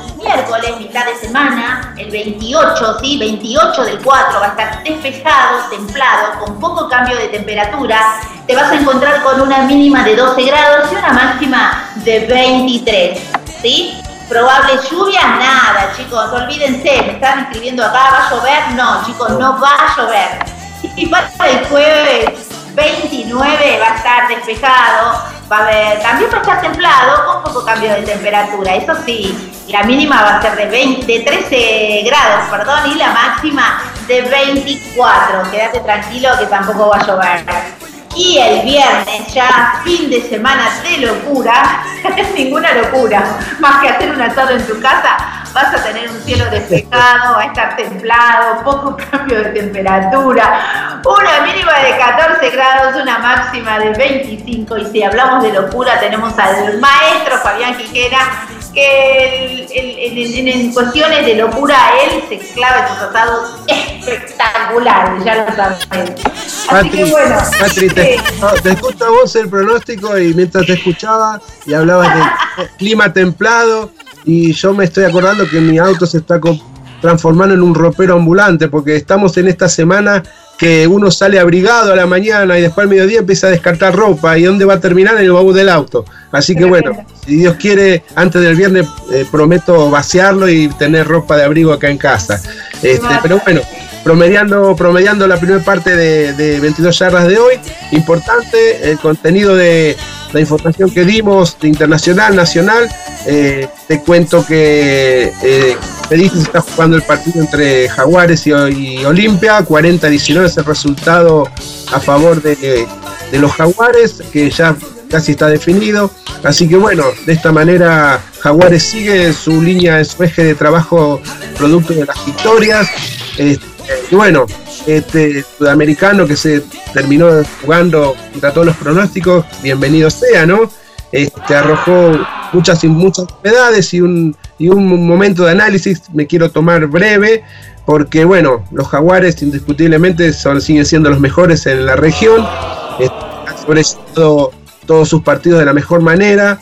el miércoles, mitad de semana, el 28, ¿sí? 28 del 4, va a estar despejado, templado, con poco cambio de temperatura. Te vas a encontrar con una mínima de 12 grados y una máxima de 23, ¿sí? Probable lluvia, nada, chicos, olvídense, me están escribiendo acá, ¿va a llover? No, chicos, no va a llover. [laughs] Y para el jueves 29 va a estar despejado, va a haber, también va a estar templado con poco cambio de temperatura, eso sí, la mínima va a ser de, 20, 13 grados, perdón, y la máxima de 24, quédate tranquilo que tampoco va a llover. Y el viernes, ya fin de semana de locura, [laughs] ninguna locura, más que hacer un asado en tu casa, vas a tener un cielo despejado, va a estar templado, poco [laughs] cambio de temperatura, una mínima de 14 grados, una máxima de 25 y si hablamos de locura tenemos al maestro Fabián Quiquera que en, cuestiones de locura él se clava sus asados espectaculares, ya lo que bueno. Patri, te, te escucho a vos el pronóstico y mientras te escuchaba y hablabas de [laughs] clima templado, y yo me estoy acordando que mi auto se está transformando en un ropero ambulante porque estamos en esta semana que uno sale abrigado a la mañana y después al mediodía empieza a descartar ropa y dónde va a terminar en el baúl del auto. Así que bueno, si Dios quiere, antes del viernes eh, prometo vaciarlo y tener ropa de abrigo acá en casa. Este, pero bueno, promediando, promediando la primera parte de, de 22 yardas de hoy, importante el contenido de la información que dimos de internacional, nacional. Eh, te cuento que eh, se está jugando el partido entre Jaguares y, y Olimpia, 40-19 es el resultado a favor de, de los Jaguares, que ya casi está definido. Así que bueno, de esta manera Jaguares sigue su línea, su eje de trabajo producto de las victorias. Este, y bueno, este sudamericano que se terminó jugando contra todos los pronósticos, bienvenido sea, ¿no? Este, arrojó muchas muchas novedades y un, y un momento de análisis me quiero tomar breve porque bueno, los jaguares indiscutiblemente son, siguen siendo los mejores en la región, han sobrevivido todos sus partidos de la mejor manera,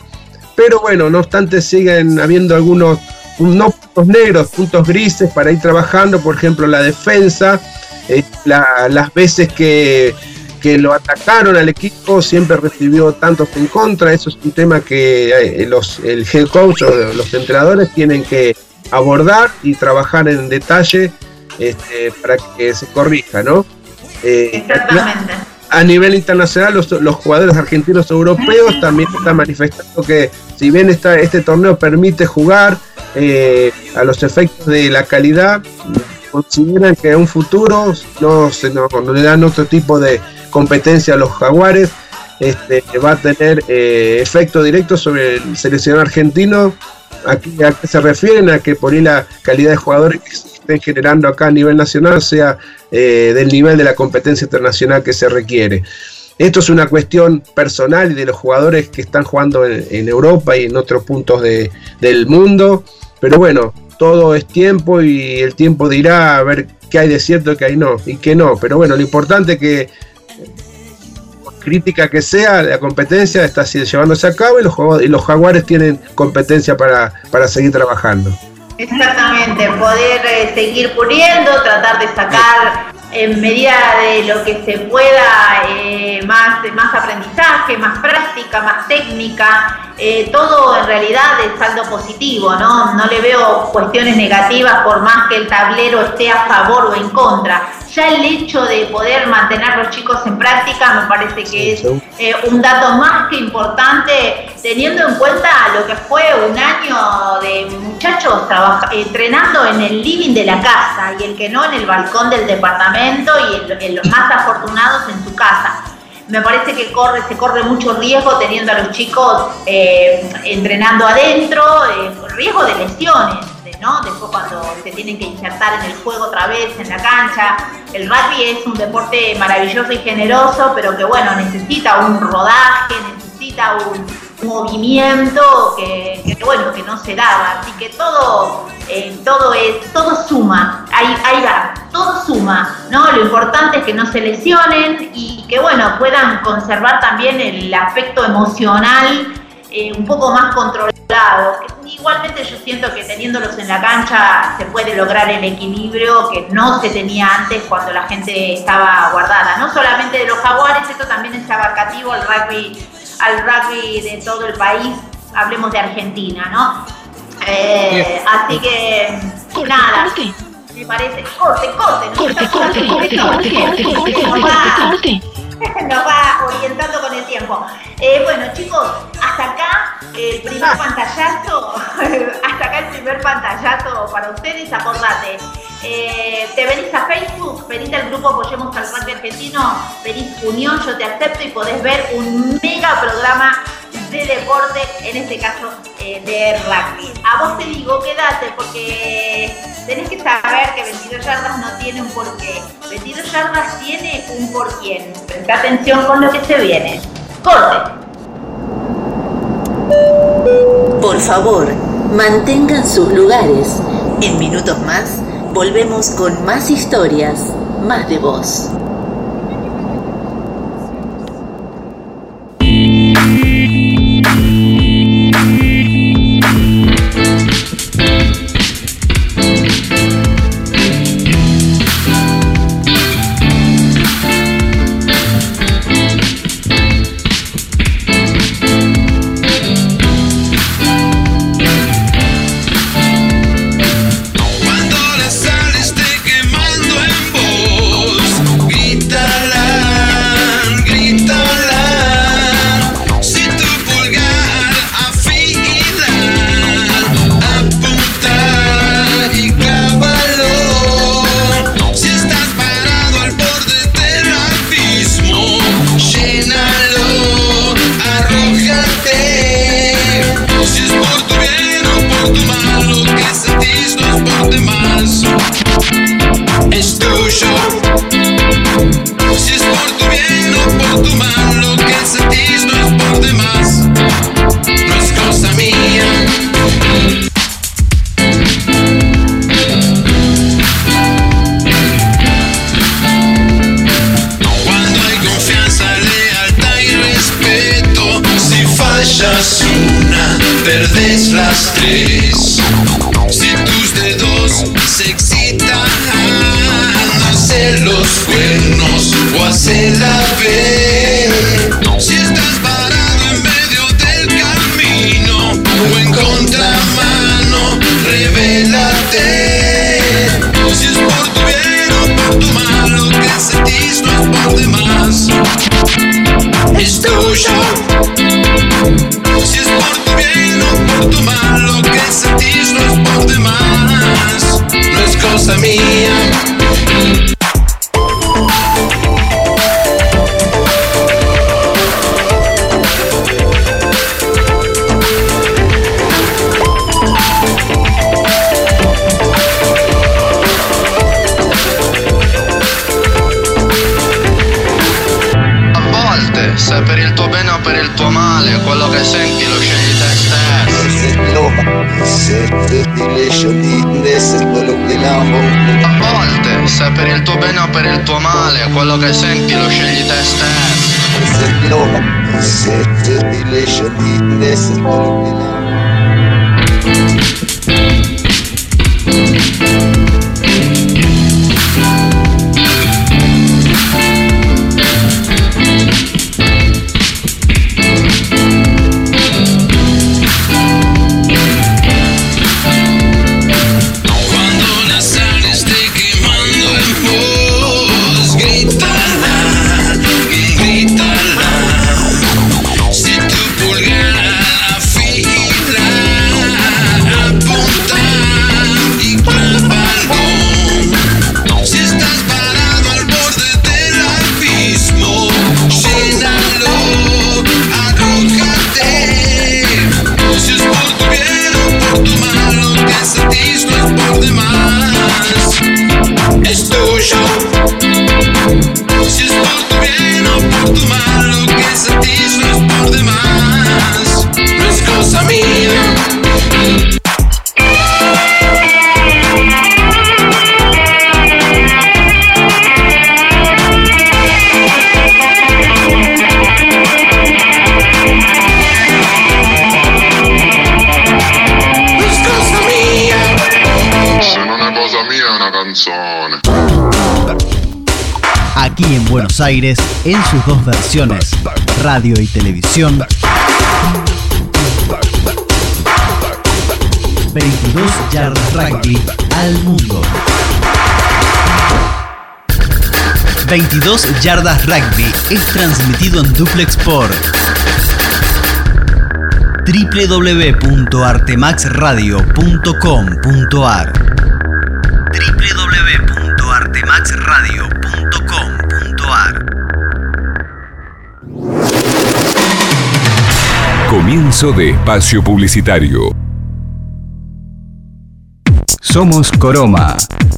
pero bueno, no obstante siguen habiendo algunos no puntos negros, puntos grises para ir trabajando, por ejemplo la defensa, eh, las veces que, lo atacaron al equipo siempre recibió tantos en contra, eso es un tema que eh, los, el head coach o los entrenadores tienen que abordar y trabajar en detalle este, para que se corrija, ¿no? Eh, Exactamente. A nivel internacional, los, los, jugadores argentinos europeos también están manifestando que si bien esta, este torneo permite jugar a los efectos de la calidad, consideran que en un futuro no, se, no, le dan otro tipo de competencia a los jaguares, este, va a tener eh, efecto directo sobre el seleccionado argentino. Aquí, ¿A qué se refieren? A que por ahí la calidad de jugadores estén generando acá a nivel nacional sea eh, del nivel de la competencia internacional que se requiere. Esto es una cuestión personal y de los jugadores que están jugando en, Europa y en otros puntos de, del mundo. Pero bueno, todo es tiempo y el tiempo dirá a ver qué hay de cierto y qué hay no, y qué no. Pero bueno, lo importante es que, crítica que sea, la competencia está llevándose a cabo y los, y los jaguares tienen competencia para, para seguir trabajando. Exactamente, poder eh, seguir puliendo, tratar de sacar en medida de lo que se pueda eh, más, más aprendizaje, más práctica, más técnica, eh, todo en realidad es saldo positivo, ¿no? No le veo cuestiones negativas por más que el tablero esté a favor o en contra. Ya el hecho de poder mantener a los chicos en práctica me parece que es eh, un dato más que importante teniendo en cuenta lo que fue un año de muchachos entrenando en el living de la casa y el que no en el balcón del departamento y en, los más afortunados en su casa me parece que corre, se corre mucho riesgo teniendo a los chicos eh, entrenando adentro, eh, riesgo de lesiones, ¿no? Después cuando se tienen que insertar en el juego otra vez, en la cancha. El rugby es un deporte maravilloso y generoso, pero que bueno, necesita un rodaje, necesita un movimiento que, bueno, que no se daba. Así que todo, eh, todo es, todo suma, ahí, ahí va, todo suma, ¿no? Lo importante es que no se lesionen y que bueno, puedan conservar también el aspecto emocional eh, un poco más controlado. Igualmente yo siento que teniéndolos en la cancha se puede lograr el equilibrio que no se tenía antes cuando la gente estaba guardada. No solamente de los jaguares, esto también es abarcativo al rugby, al rugby de todo el país, hablemos de Argentina, ¿no? Eh, así que nada. Me parece. Corte, corte, corte, corte, corte, corte, corte, corte, [laughs] nos va orientando con el tiempo. Eh, bueno, chicos, hasta acá el primer pantallazo, [laughs] hasta acá el primer pantallazo para ustedes, acordate. Eh, te venís a Facebook, venís al grupo Apoyemos al Rugby Argentino, venís Unión, yo te acepto y podés ver un mega programa de deporte, en este caso eh, de rugby. A vos te digo, quédate porque tenés que saber que 22 yardas no tiene un porqué. 22 yardas tiene un porqué. Presta atención con lo que se viene. Corte. Por favor, mantengan sus lugares. En minutos más, volvemos con más historias, más de voz. Aires, en sus dos versiones, radio y televisión. 22 yardas rugby al mundo. 22 yardas rugby es transmitido en duplex por www.artemaxradio.com.ar De espacio publicitario. Somos Coroma.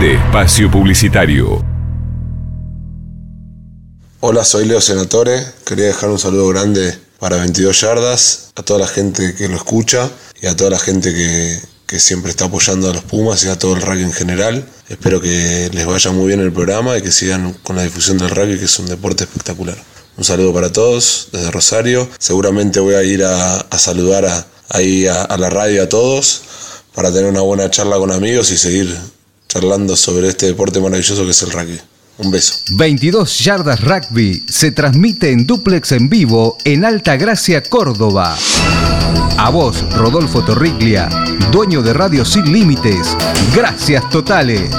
De espacio publicitario. Hola, soy Leo Senatore. Quería dejar un saludo grande para 22 yardas, a toda la gente que lo escucha y a toda la gente que, que siempre está apoyando a los Pumas y a todo el rugby en general. Espero que les vaya muy bien el programa y que sigan con la difusión del rugby, que es un deporte espectacular. Un saludo para todos desde Rosario. Seguramente voy a ir a, saludar ahí a la radio a todos para tener una buena charla con amigos y seguir charlando sobre este deporte maravilloso que es el rugby. Un beso. 22 Yardas Rugby se transmite en duplex en vivo en Alta Gracia, Córdoba. A vos, Rodolfo Torriglia, dueño de Radio Sin Límites. Gracias totales.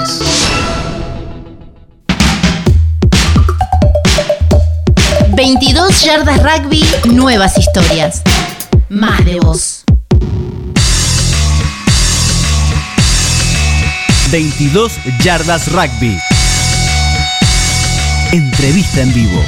...22 yardas rugby, nuevas historias. Más de vos. 22 yardas rugby. Entrevista en vivo.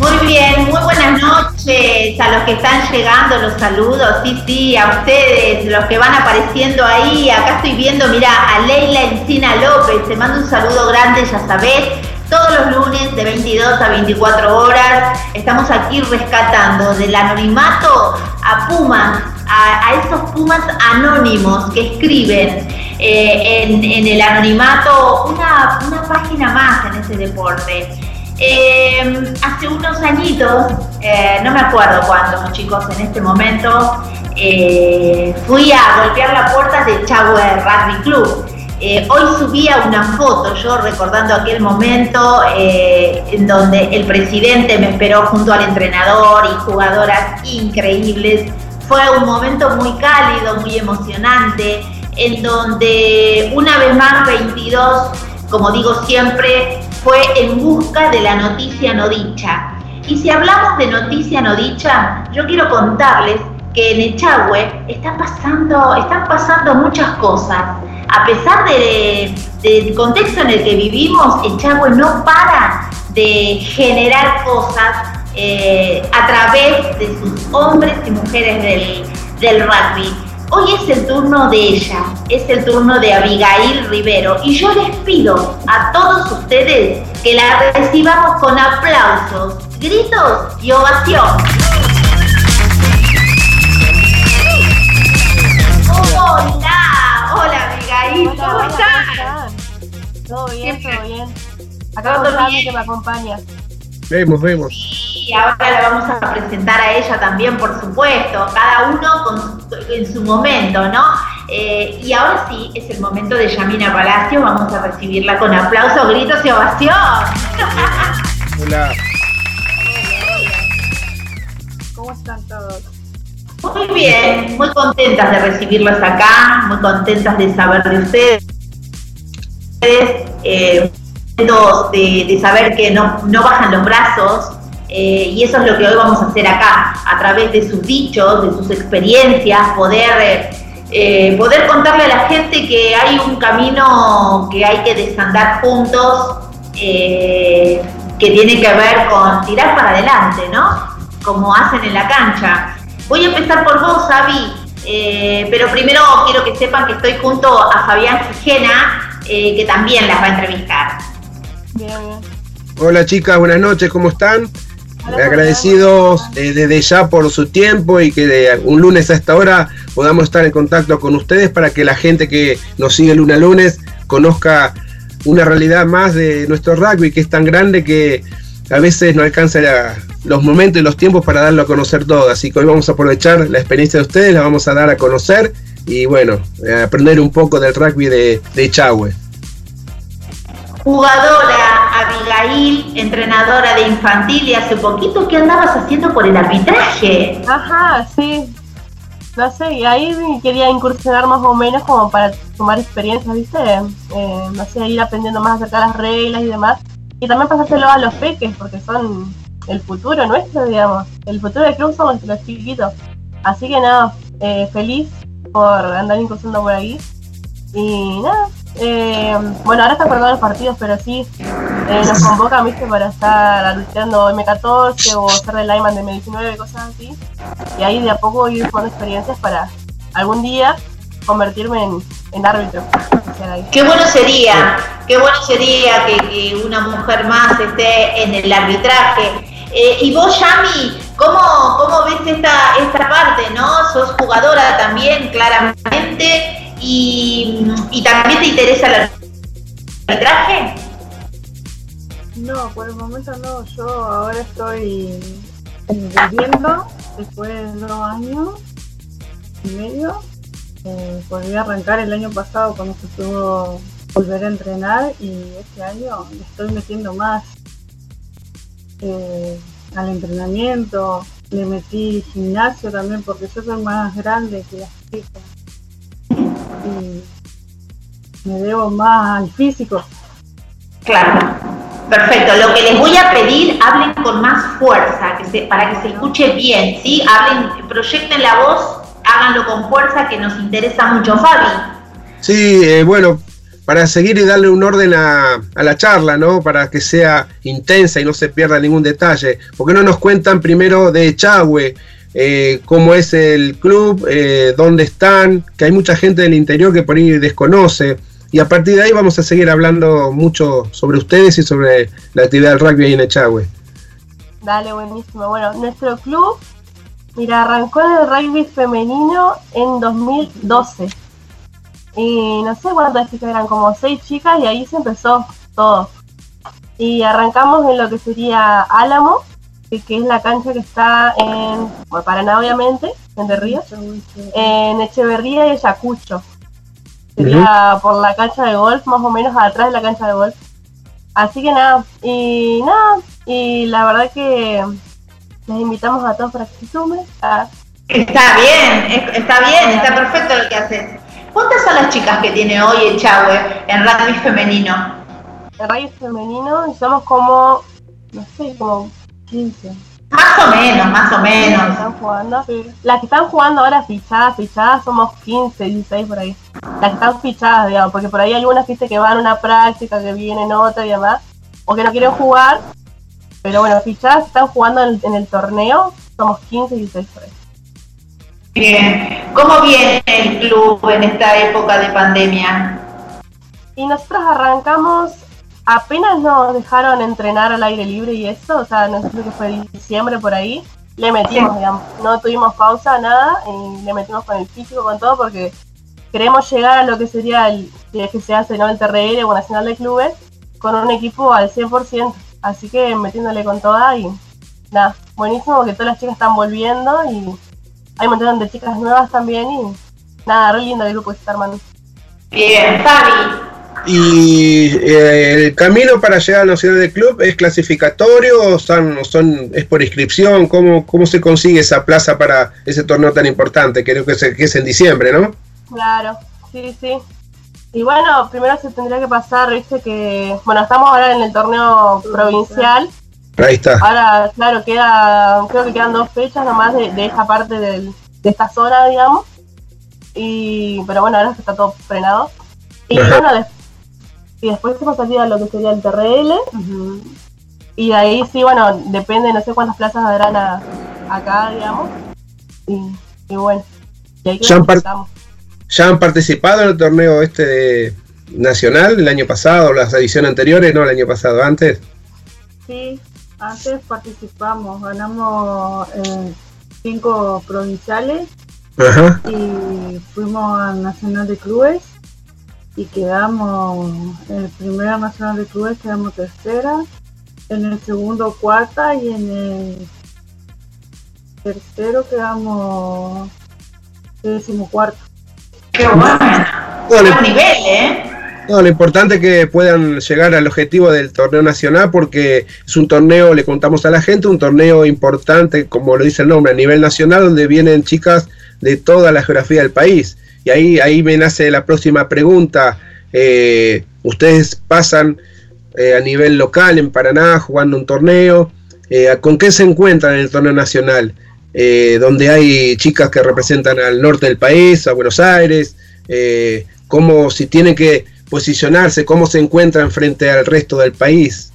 Muy bien, muy buenas noches a los que están llegando, los saludos, sí, sí, a ustedes, los que van apareciendo ahí. Acá estoy viendo, mira, a Leila Encina López, te mando un saludo grande, ya sabés. Todos los lunes de 22 a 24 horas estamos aquí rescatando del anonimato a Pumas, a, esos Pumas anónimos que escriben eh, en, el anonimato una, página más en ese deporte. Eh, hace unos añitos, eh, no me acuerdo cuántos chicos en este momento, eh, fui a golpear la puerta de Chagüe Rugby Club. Eh, hoy subía una foto, yo recordando aquel momento eh, en donde el presidente me esperó junto al entrenador y jugadoras increíbles. Fue un momento muy cálido, muy emocionante, en donde una vez más 22, como digo siempre, fue en busca de la noticia no dicha. Y si hablamos de noticia no dicha, yo quiero contarles que en Echagüe está pasando, están pasando muchas cosas. A pesar de- del contexto en el que vivimos, Echagüe no para de generar cosas eh, a través de sus hombres y mujeres del, del rugby. Hoy es el turno de ella, es el turno de Abigail Rivero y yo les pido a todos ustedes que la recibamos con aplausos, gritos y ovación. Hola, hola Abigail, ¿cómo estás? Todo bien, todo bien. Acá que me acompaña. Vemos, vemos. Y ahora la vamos a presentar a ella también, por supuesto, cada uno con su- en su momento, ¿no? Eh, y ahora sí, es el momento de Yamina Palacio, vamos a recibirla con aplausos, gritos y ovación. Hola. ¿Cómo están todos? Muy bien, muy contentas de recibirlos acá, muy contentas de saber de ustedes, eh, de, de saber que no, no bajan los brazos. eh, y eso es lo que hoy vamos a hacer acá, a través de sus dichos, de sus experiencias, poder, eh, poder contarle a la gente que hay un camino que hay que desandar juntos, eh, que tiene que ver con tirar para adelante, ¿no? Como hacen en la cancha. Voy a empezar por vos, Avi, eh, pero primero quiero que sepan que estoy junto a Fabián Gijena, eh, que también las va a entrevistar. Bien. Hola chicas, buenas noches, ¿cómo están? Agradecidos eh, desde ya por su tiempo y que de un lunes a esta hora podamos estar en contacto con ustedes para que la gente que nos sigue lunes a lunes conozca una realidad más de nuestro rugby que es tan grande que a veces no alcanza la- los momentos y los tiempos para darlo a conocer todo. Así que hoy vamos a aprovechar la experiencia de ustedes, la vamos a dar a conocer y bueno, eh, aprender un poco del rugby de, de Chahue. Jugadora Abigail, entrenadora de infantil y hace poquito, ¿qué andabas haciendo por el arbitraje? Ajá, sí. No sé, y ahí quería incursionar más o menos como para tomar experiencias, ¿viste? Eh, no sé, ir aprendiendo más acerca de las reglas y demás. Y también pasárselo a los peques, porque son el futuro nuestro, digamos. El futuro del club son los, chiquitos. Así que nada, eh, feliz por andar incursionando por ahí. Y nada, eh, bueno, ahora están perdiendo los partidos, pero sí, eh, nos convocan, viste, para estar arbitrando M14 o hacer el Lyman de M19, cosas así. Y ahí de a poco ir con experiencias para algún día convertirme en, árbitro. Qué bueno sería, qué bueno sería que una mujer más esté en el arbitraje. Eh, y vos, Yami, ¿cómo, ¿cómo ves esta, esta parte, no? Sos jugadora también, claramente, y, y también te interesa el arbitraje. No, por el momento no. Yo ahora estoy viviendo después de dos años y medio. Eh, volví a arrancar el año pasado cuando se pudo volver a entrenar y este año le estoy metiendo más eh, al entrenamiento. Le metí gimnasio también porque yo soy más grande que las chicas. Y me debo más al físico. Claro. Perfecto. Lo que les voy a pedir, hablen con más fuerza, que se, para que se escuche bien, ¿sí? Hablen, proyecten la voz, háganlo con fuerza, que nos interesa mucho, Fabi. Sí, eh, bueno, para seguir y darle un orden a, a, la charla, ¿no? Para que sea intensa y no se pierda ningún detalle. ¿Por qué no nos cuentan primero de Chagüe? Eh, cómo es el club, eh, dónde están, que hay mucha gente del interior que por ahí desconoce. Y a partir de ahí vamos a seguir hablando mucho sobre ustedes y sobre la actividad del rugby en Echagüe. Dale, buenísimo. Bueno, nuestro club, mira, arrancó el rugby femenino en 2012. Y no sé cuántas chicas eran, como seis chicas, y ahí se empezó todo. Y arrancamos en lo que sería Álamo, que es la cancha que está en bueno, Paraná, obviamente, en De Río, en Echeverría y Ayacucho sería por la cancha de golf, más o menos atrás de la cancha de golf. Así que nada, y nada, y la verdad que les invitamos a todos para que se sumen. A... Está bien, está bien, está perfecto lo que haces. ¿Cuántas son las chicas que tiene hoy el Chagüe en rugby femenino? En rugby femenino somos como, no sé, como 15. Más o menos, más o menos. Las que están jugando, las que están jugando ahora fichadas, fichadas somos 15, 16 por ahí. Las que están fichadas, digamos, porque por ahí hay algunas viste que van a una práctica, que vienen otra y demás, o que no quieren jugar, pero bueno, fichadas están jugando en, en el torneo, somos 15, 16 por ahí. Bien, ¿cómo viene el club en esta época de pandemia? Y nosotros arrancamos apenas nos dejaron entrenar al aire libre y eso, o sea, no sé que fue diciembre por ahí, le metimos, digamos, no tuvimos pausa, nada, y le metimos con el físico, con todo, porque queremos llegar a lo que sería el que se hace, ¿no? El TRL o Nacional de Clubes, con un equipo al 100%, así que metiéndole con toda y nada, buenísimo porque todas las chicas están volviendo y hay un montón de chicas nuevas también y nada, re lindo el grupo que se está armando. Bien, Fabi, y eh, el camino para llegar a la Nacional del Club es clasificatorio o son, son, es por inscripción. ¿Cómo, ¿Cómo se consigue esa plaza para ese torneo tan importante? Creo que es, que es en diciembre, ¿no? Claro, sí, sí. Y bueno, primero se tendría que pasar, viste que, bueno, estamos ahora en el torneo provincial. Ahí está. Ahora, claro, queda, creo que quedan dos fechas nomás de, de esta parte del, de esta zona, digamos. Y, pero bueno, ahora está todo frenado. Y bueno, después y después se pasaría a lo que sería el TRL. Y de ahí sí, bueno, depende, no sé cuántas plazas habrán a, acá, digamos. Y, y bueno, y ahí ¿Ya, han ¿Ya han participado en el torneo este de nacional el año pasado, las ediciones anteriores, no el año pasado, antes? Sí, antes participamos, ganamos eh, cinco provinciales Ajá. y fuimos al Nacional de Clubes y quedamos en el primer nacional de clubes quedamos tercera, en el segundo cuarta y en el tercero quedamos décimo cuarto. Qué bueno. Nivel, ¿eh? No, lo importante es que puedan llegar al objetivo del torneo nacional porque es un torneo, le contamos a la gente, un torneo importante, como lo dice el nombre, a nivel nacional, donde vienen chicas de toda la geografía del país. Y ahí, ahí me nace la próxima pregunta. Eh, ustedes pasan eh, a nivel local en Paraná jugando un torneo. Eh, ¿Con qué se encuentran en el torneo nacional? Donde hay chicas que representan al norte del país, a Buenos Aires. ¿Cómo si tienen que posicionarse? ¿Cómo se encuentran frente al resto del país?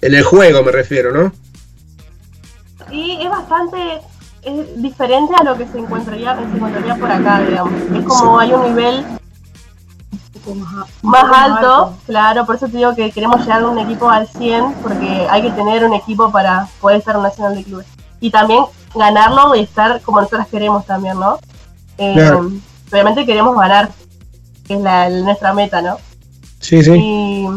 En el juego me refiero, ¿no? Y es bastante es diferente a lo que se encontraría, se encontraría por acá, digamos. Es como hay un nivel más alto, claro, por eso te digo que queremos llegar a un equipo al 100, porque hay que tener un equipo para poder estar en Nacional de Clubes. Y también ganarlo y estar como nosotras queremos también, ¿no? Eh, Claro. Obviamente queremos ganar, que es la, nuestra meta, ¿no? Sí, sí. Y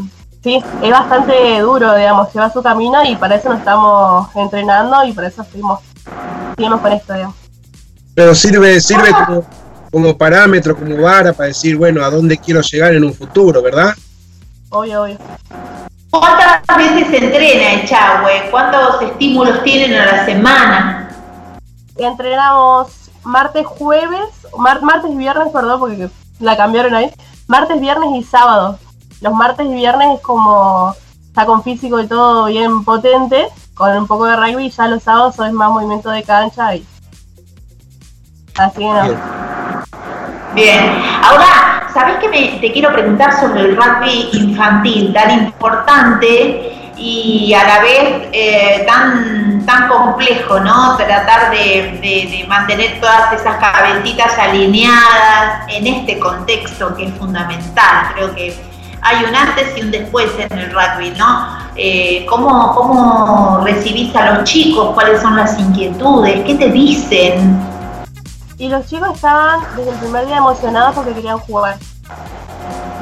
sí, es bastante duro, digamos, lleva su camino y para eso nos estamos entrenando y para eso seguimos, seguimos con esto, digamos. Pero sirve, sirve como, como parámetro, como vara para decir, bueno, a dónde quiero llegar en un futuro, ¿verdad? Obvio, obvio. ¿Cuántas veces se entrena el Chahue? ¿Cuántos estímulos tienen a la semana? Entrenamos martes, jueves, mar- martes y viernes, perdón, porque la cambiaron ahí. Martes, viernes y sábado. Los martes y viernes es como está con físico y todo bien potente, con un poco de rugby, y ya los sábados es más movimiento de cancha y. Así que no. Bien, ahora, ¿sabés que me, te quiero preguntar sobre el rugby infantil, tan importante y a la vez eh, tan, tan complejo, ¿no? Tratar de, de- mantener todas esas cabecitas alineadas en este contexto que es fundamental. Creo que hay un antes y un después en el rugby, ¿no? Eh, ¿cómo, ¿Cómo recibís a los chicos? ¿Cuáles son las inquietudes? ¿Qué te dicen? Y los chicos estaban desde el primer día emocionados porque querían jugar.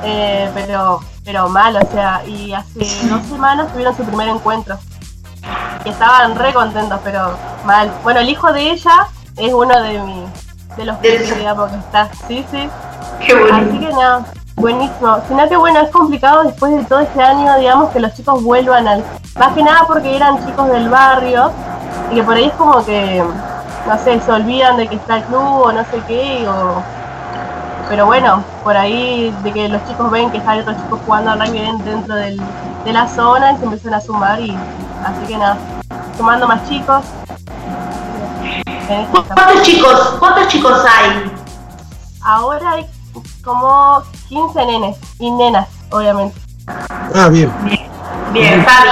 Eh, pero, pero mal, o sea, y hace dos semanas tuvieron su primer encuentro. Y estaban re contentos, pero mal. Bueno, el hijo de ella es uno de mi, de los que digamos que está. Sí, sí. Qué bonito. Así que nada, buenísimo. Sino que bueno, es complicado después de todo este año, digamos, que los chicos vuelvan al. Más que nada porque eran chicos del barrio y que por ahí es como que, no sé, se olvidan de que está el club o no sé qué, o. Pero bueno, por ahí de que los chicos ven que hay otros chicos jugando al rugby den- dentro del- de la zona y se empiezan a sumar y así que nada, sumando más chicos. ¿Cuántos chicos, cuántos chicos hay? Ahora hay como 15 nenes y nenas, obviamente. Ah, bien. Bien, Fabi.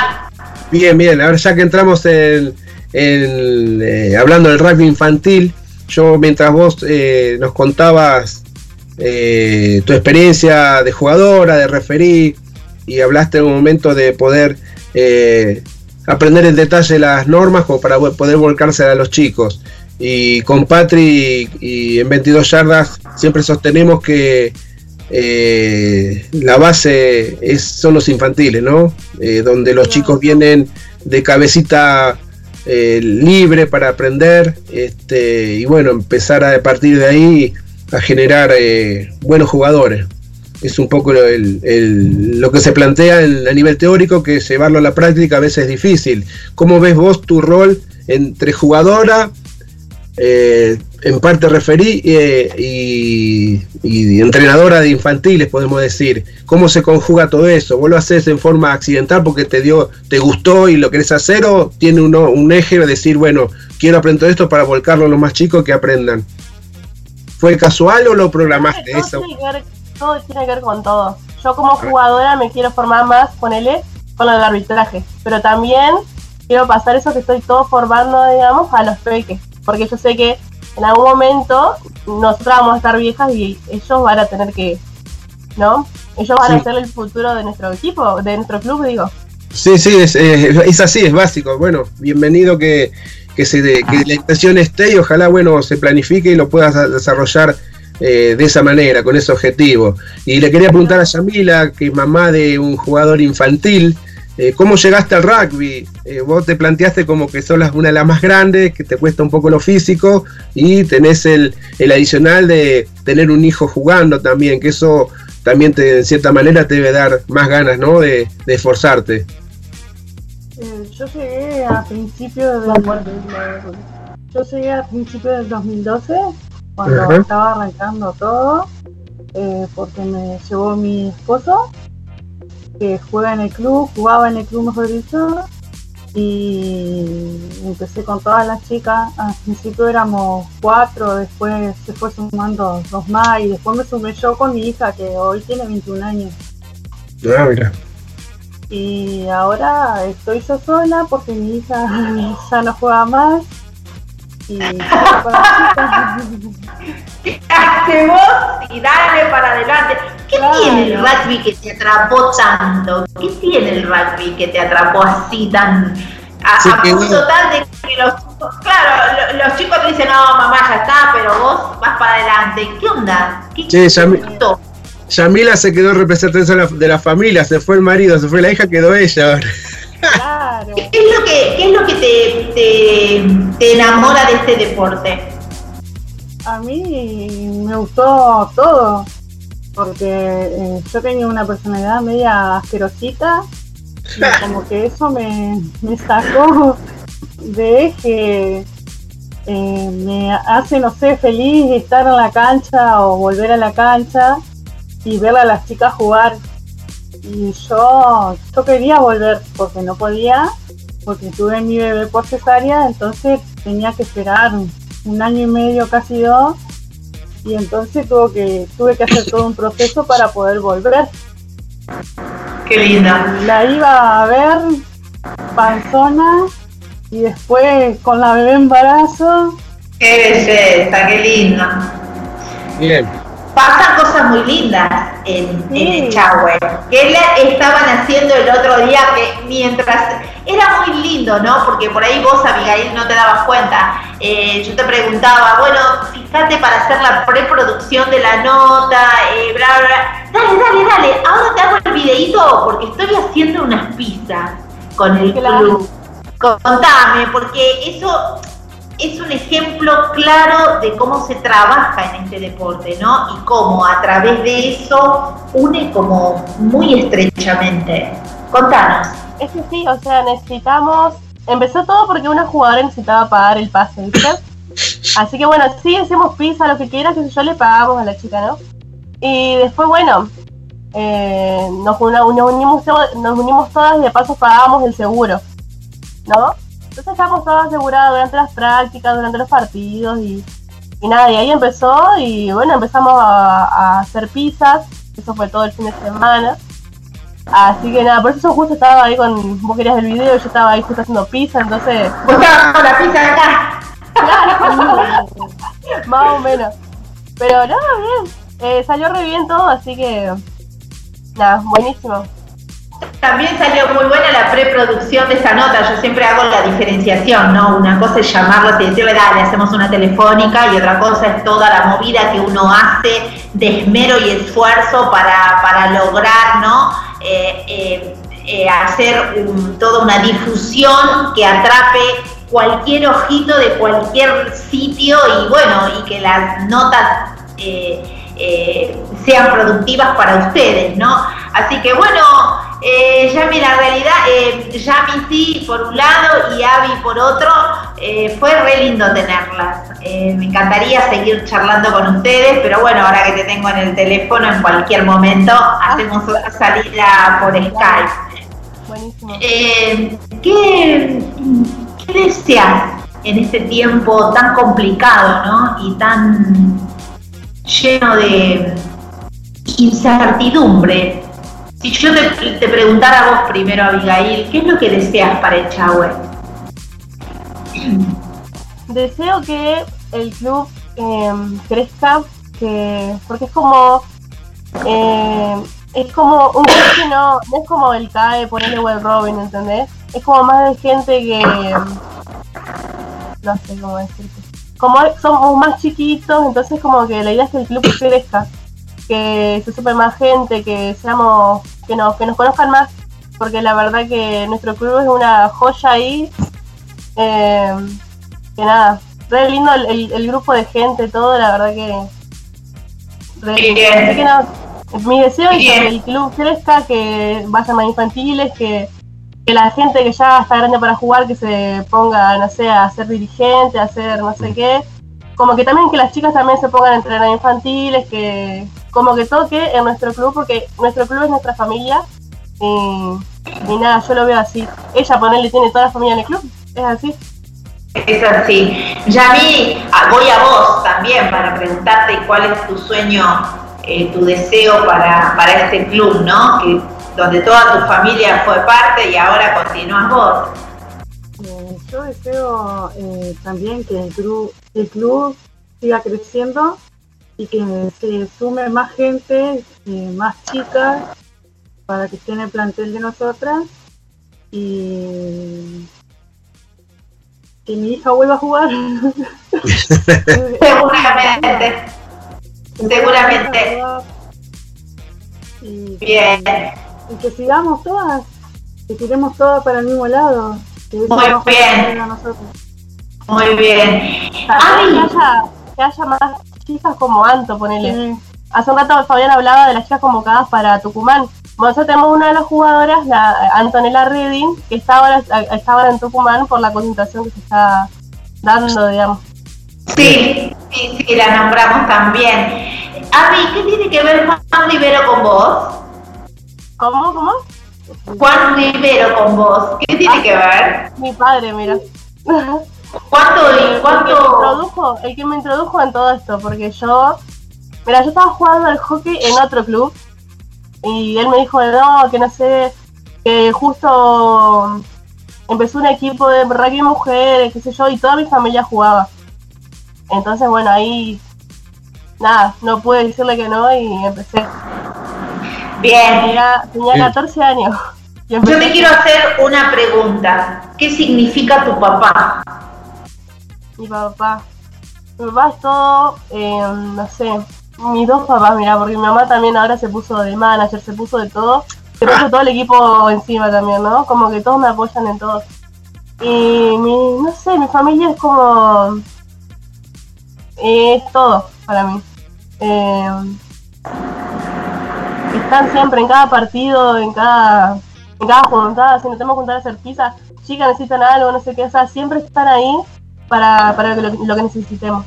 Bien, bien. Ahora ya que entramos en, en, eh, hablando del rugby infantil, yo mientras vos eh, nos contabas eh, tu experiencia de jugadora, de referí, y hablaste en un momento de poder eh, aprender en detalle las normas como para poder volcarse a los chicos. Y con Patri y en 22 yardas siempre sostenemos que eh, la base es, son los infantiles, ¿no? Donde los chicos vienen de cabecita eh, libre para aprender este, y bueno, empezar a, partir de ahí a generar eh, buenos jugadores. Es un poco el- lo que se plantea a nivel teórico, que llevarlo a la práctica a veces es difícil. ¿Cómo ves vos tu rol entre jugadora, eh, en parte referí eh, y, y entrenadora de infantiles, podemos decir. ¿Cómo se conjuga todo eso? ¿Vos lo haces en forma accidental porque te dio, te gustó y lo querés hacer o tiene uno, un eje de decir, bueno, quiero aprender esto para volcarlo a los más chicos que aprendan? ¿Fue casual o lo programaste todo, eso? tiene que ver, todo tiene que ver con todo. Yo como jugadora me quiero formar más, ponele, con lo del arbitraje. Pero también quiero pasar eso que estoy todo formando, digamos, a los peques. Porque yo sé que en algún momento nosotras vamos a estar viejas y ellos van a tener que, ¿no? Ellos van Sí. a ser el futuro de nuestro equipo, de nuestro club, digo. Sí, sí, es, es así, es básico. Bueno, bienvenido que, que, se de- que la intención esté y ojalá, bueno, se planifique y lo puedas desarrollar eh, de esa manera, con ese objetivo. Y le quería preguntar a Yamila, que es mamá de un jugador infantil, eh, ¿cómo llegaste al rugby? Eh, vos te planteaste como que sos una de las más grandes, que te cuesta un poco lo físico y tenés el, el adicional de tener un hijo jugando también, que eso también te, en cierta manera te debe dar más ganas, ¿no? De, de esforzarte. Yo llegué a principios del yo llegué a principios del 2012 cuando Ajá. estaba arrancando todo eh, porque me llevó mi esposo que juega en el club jugaba en el club mejor dicho y empecé con todas las chicas al principio éramos cuatro después se fue sumando dos más y después me sumé yo con mi hija que hoy tiene 21 años Ah, mira. Y ahora estoy yo sola porque mi hija [laughs] ya no juega más. Y Hace vos y dale para adelante. ¿Qué tiene el rugby que te atrapó tanto? ¿Qué tiene el rugby que te atrapó así tan a, punto tal de que los chicos, claro, lo- los chicos te dicen, no, mamá, ya está, pero vos vas para adelante. ¿Qué onda? ¿Qué gustó? Yamila se quedó representante de la, familia, se fue el marido, se fue la hija, quedó ella ahora. claro. ¿Qué es lo que, qué es lo que te, te, te enamora de este deporte? A mí me gustó todo, porque eh, yo tenía una personalidad media asquerosita y [laughs] como que eso me, me sacó de eje, eh, me hace, no sé, feliz estar en la cancha o volver a la cancha y ver a las chicas jugar. Y yo, yo quería volver porque no podía, porque tuve mi bebé por cesárea, entonces tenía que esperar un año y medio, casi dos, y entonces tuve que, tuve que hacer todo un proceso para poder volver. Qué linda. La iba a ver panzona y después con la bebé embarazo. Qué belleza, qué lindo. Bien. Pasan cosas muy lindas en, en Echagüe. Que le estaban haciendo el otro día que mientras era muy lindo, ¿no? Porque por ahí vos, Abigail, no te dabas cuenta. Eh, yo te preguntaba, bueno, fíjate para hacer la preproducción de la nota, eh, bla, bla, bla. Dale, dale, dale. Ahora te hago el videíto porque estoy haciendo unas pizzas con el club. Contame, porque eso es un ejemplo claro de cómo se trabaja en este deporte, ¿no? Y cómo a través de eso une como muy estrechamente. Contanos. Es que sí, o sea, necesitamos. Empezó todo porque una jugadora necesitaba pagar el pase, ¿viste? [laughs] Así que bueno, sí, hacemos pizza, lo que quieras, que yo le pagamos a la chica, ¿no? Y después, bueno, eh, nos, una- nos unimos, nos unimos todas y de paso pagamos el seguro, ¿no? Entonces estábamos todas aseguradas durante las prácticas, durante los partidos y, y nada, y ahí empezó y bueno, empezamos a, a hacer pizzas, eso fue todo el fin de semana. Así que nada, por eso yo justo estaba ahí con, vos querías el video, yo estaba ahí justo haciendo pizza, entonces... Con la pizza de acá. Claro, [laughs] más o menos. Pero nada, bien, eh, salió re bien todo, así que... Nada, buenísimo. También salió muy buena la preproducción de esa nota. Yo siempre hago la diferenciación, ¿no? Una cosa es llamarlos y decirle, dale, hacemos una telefónica, y otra cosa es toda la movida que uno hace de esmero y esfuerzo para, para lograr, ¿no? Eh, eh, eh, hacer un- toda una difusión que atrape cualquier ojito de cualquier sitio y bueno, y que las notas eh, sean productivas para ustedes, ¿no? Así que bueno, eh, Yami, la realidad, eh, Yami sí por un lado y Avi por otro, eh, fue re lindo tenerlas. Eh, me encantaría seguir charlando con ustedes, pero bueno, ahora que te tengo en el teléfono, en cualquier momento hacemos una salida por Skype. Buenísimo. Eh, ¿qué, ¿Qué deseas en este tiempo tan complicado ¿no? y tan lleno de incertidumbre? Si yo te, preguntara a vos primero, Abigail, ¿qué es lo que deseas para Echagüe? [clears throat] Deseo que el club eh, crezca, que porque es como eh, es como un club que no, no es como el CAE, ponerle web Robin, ¿entendés? Es como más de gente que no sé cómo decirte. Como somos más chiquitos, entonces como que la idea es que el club crezca, que se supe más gente, que seamos, que nos, que nos conozcan más, porque la verdad que nuestro club es una joya ahí. eh, que nada, re lindo el, el- el grupo de gente, todo, la verdad que. re. Así que no, mi deseo es que el club crezca, que vayan más infantiles, que, que la gente que ya está grande para jugar, que se ponga, no sé, a ser dirigente, a hacer no sé qué. Como que también que las chicas también se pongan a entrenar infantiles, que como que toque en nuestro club, porque nuestro club es nuestra familia. Y, y nada, yo lo veo así. Ella, ponerle, tiene toda la familia en el club. Es así. Es así. Yami, ah, voy a vos también para preguntarte cuál es tu sueño, eh, tu deseo para, para este club, ¿no? Que donde toda tu familia fue parte y ahora continúas vos. Eh, yo deseo eh, también que el, club, el club siga creciendo y que se sume más gente, eh, más chicas, para que estén en el plantel de nosotras y que mi hija vuelva a jugar. Seguramente. Seguramente. Y, Bien. y que sigamos todas, que tiremos todas para el mismo lado. Que Muy bien. a nosotros. Muy bien. Que haya, que haya más chicas como Anto, ponele. Hace un rato Fabián hablaba de las chicas convocadas para Tucumán. Bueno, nosotros tenemos una de las jugadoras, la Antonella Redding, que está ahora, está ahora en Tucumán por la concentración que se está dando, digamos. Sí, sí, sí, la nombramos también. Avi, ¿qué tiene que ver Juan Rivero con vos? ¿Cómo, cómo? Juan Rivero con vos, ¿qué tiene que ver? Mi padre, mira. [laughs] ¿Cuánto y El que me cuánto? introdujo, el que me introdujo en todo esto, porque yo, mira, yo estaba jugando al hockey en otro club y él me dijo, no, que no sé, que justo empezó un equipo de rugby mujeres, qué sé yo, y toda mi familia jugaba. Entonces, bueno, ahí, nada, no pude decirle que no y empecé. Bien. Tenía, tenía Bien. 14 años. Yo te quiero hacer una pregunta. ¿Qué significa tu papá? Mi papá. Mi papá es todo, eh, no sé, mis dos papás, mira, porque mi mamá también ahora se puso de manager, se puso de todo, se puso todo el equipo encima también, ¿no? Como que todos me apoyan en todo. Y mi, no sé, mi familia es como, es todo para mí. Eh, están siempre en cada partido, en cada, en cada juntada, si nos tenemos que juntar a hacer chicas necesitan algo, no sé qué, o sea, siempre están ahí para, para lo, que necesitemos.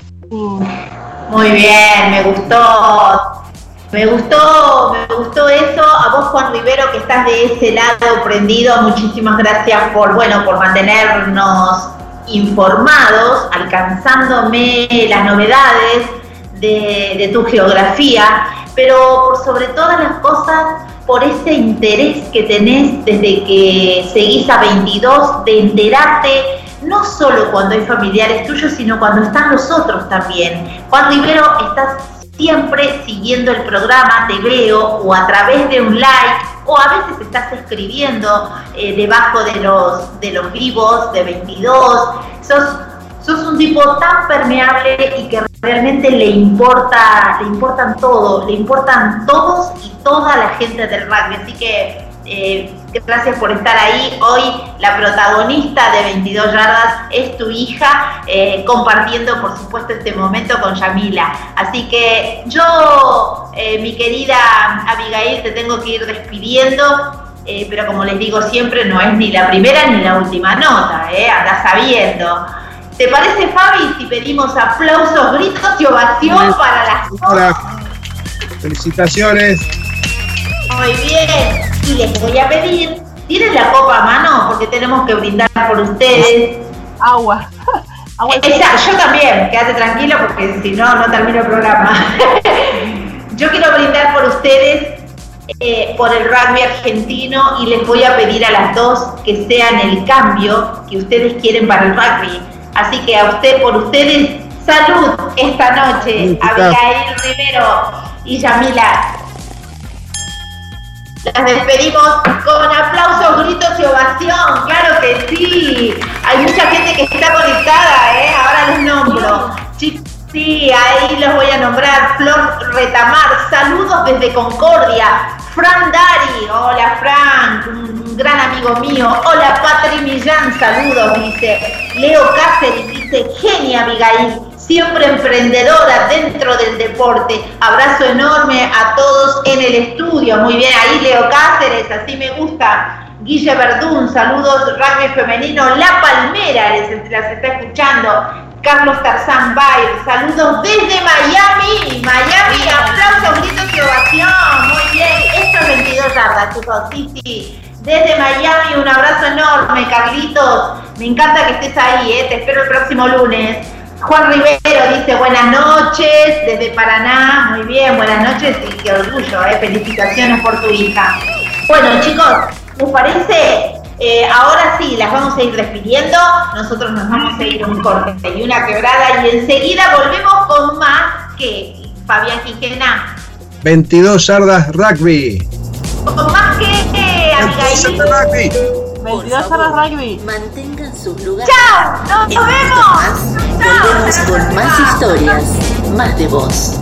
Muy bien, me gustó. Me gustó, me gustó eso. A vos, Juan Rivero, que estás de ese lado prendido, muchísimas gracias por, bueno, por mantenernos informados, alcanzándome las novedades de, de tu geografía, pero por sobre todas las cosas, por ese interés que tenés desde que seguís a 22 de enterarte no solo cuando hay familiares tuyos, sino cuando están los otros también. Juan Rivero, estás siempre siguiendo el programa, te veo, o a través de un like, o a veces estás escribiendo eh, debajo de los, de los vivos de 22. Sos, sos un tipo tan permeable y que realmente le importa, le importan todo, le importan todos y toda la gente del rugby. Así que eh, gracias por estar ahí. Hoy la protagonista de 22 yardas es tu hija, eh, compartiendo por supuesto este momento con Yamila. Así que yo, eh, mi querida Abigail, te tengo que ir despidiendo. pero como les digo siempre, no es ni la primera ni la última nota, eh, anda sabiendo. ¿Te parece, Fabi, si pedimos aplausos, gritos y ovación para las Ahora, felicitaciones. Muy bien. Y les voy a pedir, ¿tienen la copa a mano? Porque tenemos que brindar por ustedes. Agua. [laughs] Agua. Exacto, yo también. Quédate tranquilo porque si no, no termino el programa. [laughs] yo quiero brindar por ustedes, eh, por el rugby argentino y les voy a pedir a las dos que sean el cambio que ustedes quieren para el rugby. Así que a usted, por ustedes, salud esta noche. Abigail Rivero y Yamila. Las despedimos con aplausos, gritos y ovación, claro que sí. Hay mucha gente que está conectada, ¿eh? Ahora les nombro. Sí, ahí los voy a nombrar. Flor Retamar, saludos desde Concordia. Fran Dari, hola Fran, un gran amigo mío. Hola Patri Millán, saludos, dice. Leo Cáceres dice, genia Abigail, siempre emprendedora dentro del deporte. Abrazo enorme a todos en el estudio. Muy bien, ahí Leo Cáceres, así me gusta. Guille Verdún, saludos, rugby femenino. La Palmera, les, las está escuchando. Carlos Tarzán Bayer, saludos desde Miami. Miami, aplausos, gritos y ovación. Muy bien, esto es 22 yardas, chicos. Sí, sí. Desde Miami, un abrazo enorme, Carlitos. Me encanta que estés ahí, ¿eh? te espero el próximo lunes. Juan Rivero dice buenas noches desde Paraná. Muy bien, buenas noches y qué orgullo, ¿eh? felicitaciones por tu hija. Bueno, chicos, ¿les parece? Eh, ahora sí, las vamos a ir despidiendo. Nosotros nos vamos a ir a un corte y una quebrada y enseguida volvemos con más que Fabián Quijena. 22 yardas rugby. Con más que eh, Abigail. rugby. 22 horas rugby. Mantengan sus lugares. ¡Chao! ¡Nos vemos! volvemos con más historias, más de vos.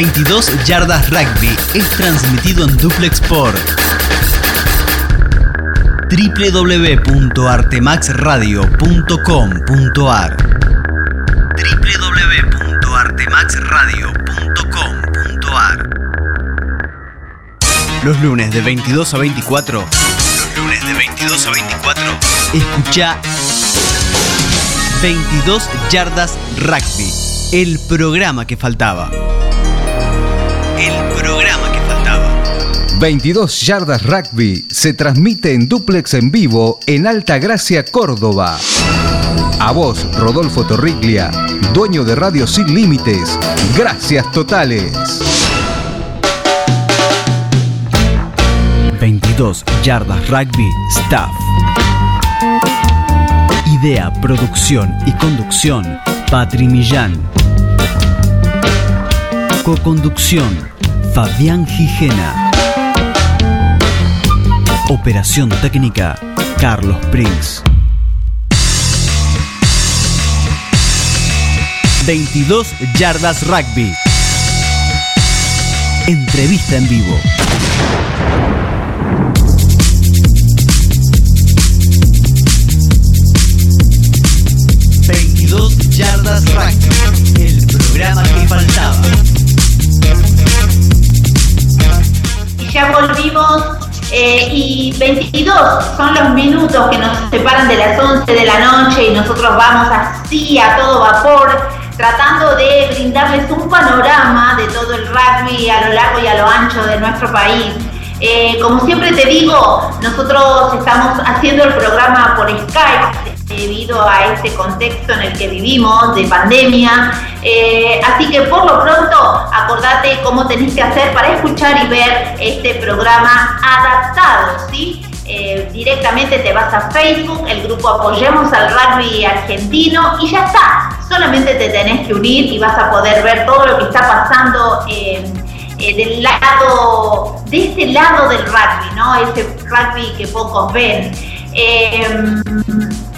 ...22 Yardas Rugby es transmitido en duplex por www.artemaxradio.com.ar www.artemaxradio.com.ar Los lunes de 22 a 24 Los lunes de 22 a 24 Escucha 22 Yardas Rugby El programa que faltaba 22 Yardas Rugby se transmite en duplex en vivo en Alta Gracia, Córdoba. A vos, Rodolfo Torriglia, dueño de Radio Sin Límites. Gracias totales. 22 Yardas Rugby Staff. Idea, producción y conducción, Patri Millán. Coconducción, Fabián Gijena. Operación técnica, Carlos Prince. 22 Yardas Rugby. Entrevista en vivo. Eh, y 22 son los minutos que nos separan de las 11 de la noche y nosotros vamos así a todo vapor tratando de brindarles un panorama de todo el rugby a lo largo y a lo ancho de nuestro país. Eh, como siempre te digo, nosotros estamos haciendo el programa por Skype debido a este contexto en el que vivimos de pandemia. Eh, así que por lo pronto acordate cómo tenés que hacer para escuchar y ver este programa adaptado, ¿sí? Eh, directamente te vas a Facebook, el grupo Apoyemos al Rugby Argentino y ya está. Solamente te tenés que unir y vas a poder ver todo lo que está pasando eh, del lado, de este lado del rugby, ¿no? Ese rugby que pocos ven.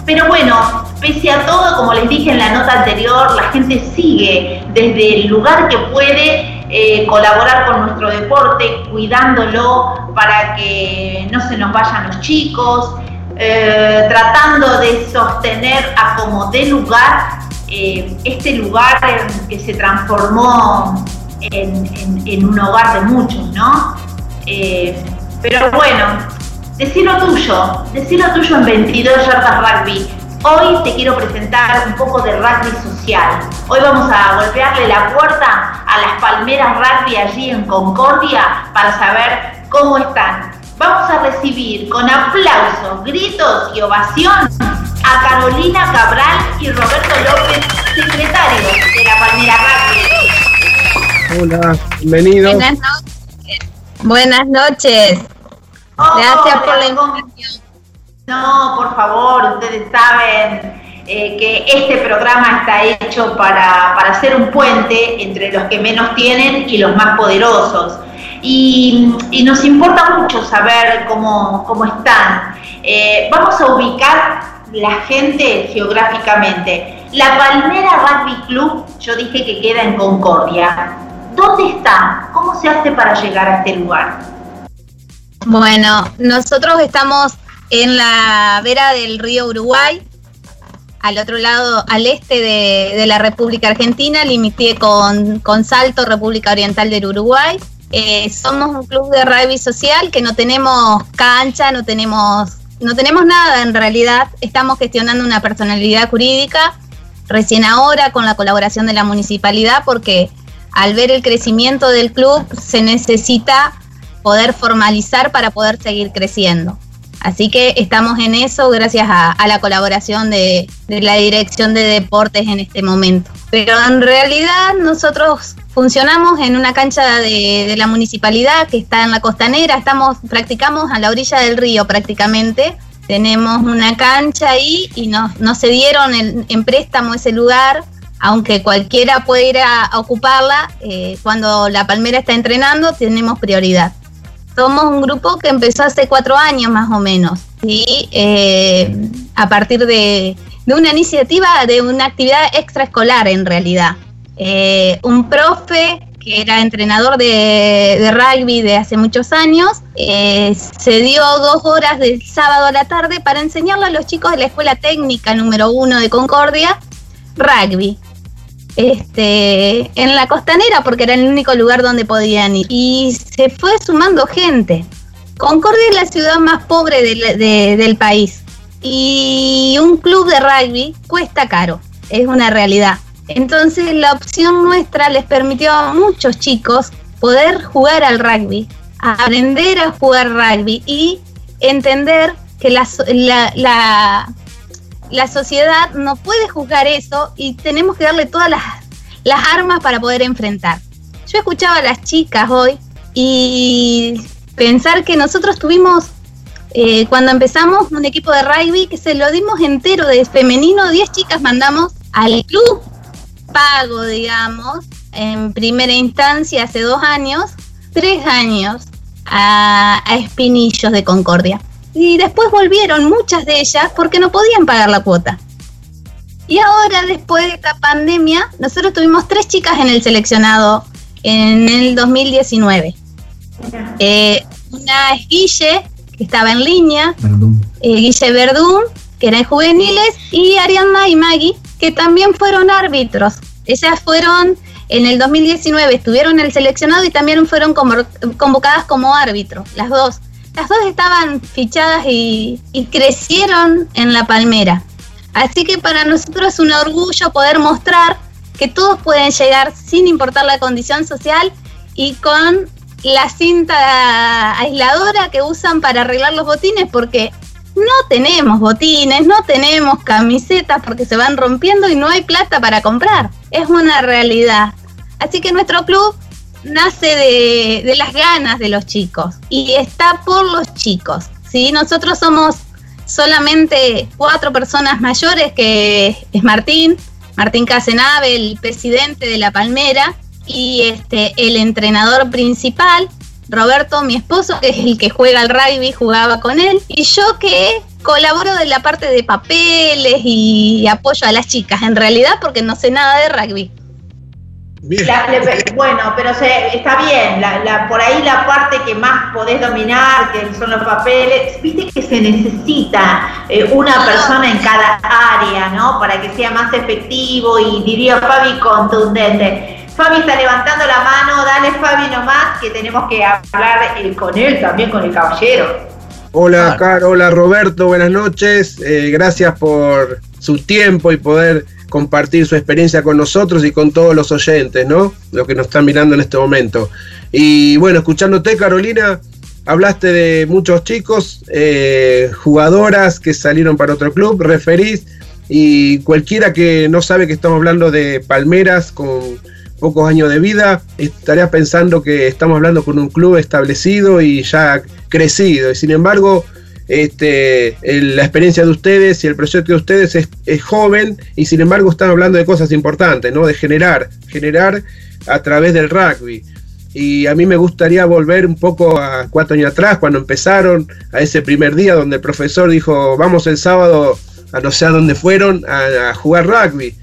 Pero bueno, pese a todo, como les dije en la nota anterior, la gente sigue desde el lugar que puede eh, colaborar con nuestro deporte, cuidándolo para que no se nos vayan los chicos, eh, tratando de sostener a como de lugar eh, este lugar que se transformó en, un hogar de muchos, ¿no? pero bueno, Decí lo tuyo, decí lo tuyo en 22 yardas rugby. Hoy te quiero presentar un poco de rugby social. Hoy vamos a golpearle la puerta a las palmeras rugby allí en Concordia para saber cómo están. Vamos a recibir con aplausos, gritos y ovación a Carolina Cabral y Roberto López, secretarios de la Palmera Rugby. Hola, bienvenidos. Buenas noches. Buenas noches. Gracias por la información. No, por favor, ustedes saben eh, que este programa está hecho para, para ser un puente entre los que menos tienen y los más poderosos. Y, nos importa mucho saber cómo, cómo están. Eh, vamos a ubicar la gente geográficamente. La Palmera Rugby Club, yo dije que queda en Concordia. ¿Dónde está? ¿Cómo se hace para llegar a este lugar? Bueno, nosotros estamos en la vera del río Uruguay, al otro lado, al este de, la República Argentina, limité con, con, Salto, República Oriental del Uruguay. Eh, somos un club de rugby social que no tenemos cancha, no tenemos, no tenemos nada en realidad. Estamos gestionando una personalidad jurídica recién ahora con la colaboración de la municipalidad porque al ver el crecimiento del club se necesita poder formalizar para poder seguir creciendo. Así que estamos en eso gracias a, la colaboración de, la Dirección de Deportes en este momento. Pero en realidad nosotros funcionamos en una cancha de, la municipalidad que está en la costanera, estamos, practicamos a la orilla del río prácticamente. Tenemos una cancha ahí y nos, nos cedieron en, préstamo ese lugar aunque cualquiera puede ir a, ocuparla, eh, cuando la palmera está entrenando tenemos prioridad. Somos un grupo que empezó hace cuatro años más o menos, y eh, a partir de, una iniciativa de una actividad extraescolar en realidad. Eh, un profe que era entrenador de, rugby de hace muchos años, eh, se dio dos horas del sábado a la tarde para enseñarle a los chicos de la Escuela Técnica número uno de Concordia rugby este, en la costanera porque era el único lugar donde podían ir. Y se fue sumando gente. Concordia es la ciudad más pobre del país y un club de rugby cuesta caro, es una realidad. Entonces la opción nuestra les permitió a muchos chicos poder jugar al rugby, aprender a jugar rugby y entender que la, la la sociedad no puede juzgar eso y tenemos que darle todas las, armas para poder enfrentar. Yo escuchaba a las chicas hoy y pensar que nosotros tuvimos, eh, cuando empezamos un equipo de rugby, que se lo dimos entero de femenino, 10 chicas mandamos al club pago, digamos, en primera instancia hace dos años, tres años a Espinillos de Concordia y después volvieron muchas de ellas porque no podían pagar la cuota. Y ahora, después de esta pandemia, nosotros tuvimos tres chicas en el seleccionado en el 2019. Eh, una es Guille, que estaba en línea, eh, Guille Verdún, que era en juveniles, y Arianna y Maggie, que también fueron árbitros. Ellas fueron, en el 2019 estuvieron en el seleccionado y también fueron convo- convocadas como árbitros, las dos. Las dos estaban fichadas y, y crecieron en la palmera. Así que para nosotros es un orgullo poder mostrar que todos pueden llegar sin importar la condición social y con la cinta aisladora que usan para arreglar los botines porque no tenemos botines, no tenemos camisetas porque se van rompiendo y no hay plata para comprar. Es una realidad. Así que nuestro club nace de, las ganas de los chicos y está por los chicos. ¿sí? Nosotros somos solamente cuatro personas mayores, que es Martín, Martín Casenave, el presidente de La Palmera, y este, el entrenador principal, Roberto, mi esposo, que es el que juega al rugby, jugaba con él, y yo que colaboro de la parte de papeles y apoyo a las chicas, en realidad porque no sé nada de rugby. La- bueno, pero se- está bien, la- la- por ahí la parte que más podés dominar, que son los papeles, viste que se necesita eh, una persona en cada área, ¿no? Para que sea más efectivo y diría Fabi contundente. Fabi está levantando la mano, dale Fabi nomás, que tenemos que hablar eh, con él también, con el caballero. Hola, Caro, hola Roberto, buenas noches. Eh, gracias por su tiempo y poder compartir su experiencia con nosotros y con todos los oyentes, ¿no? Los que nos están mirando en este momento. Y bueno, escuchándote, Carolina, hablaste de muchos chicos, eh, jugadoras que salieron para otro club, referís, y cualquiera que no sabe que estamos hablando de Palmeras con pocos años de vida, estaría pensando que estamos hablando con un club establecido y ya crecido. Y sin embargo, este, la experiencia de ustedes y el proyecto de ustedes es, joven y sin embargo están hablando de cosas importantes, ¿no? De generar, generar a través del rugby. Y a mí me gustaría volver un poco a cuatro años atrás, cuando empezaron, a ese primer día donde el profesor dijo, vamos el sábado a no sé a dónde fueron, a jugar rugby.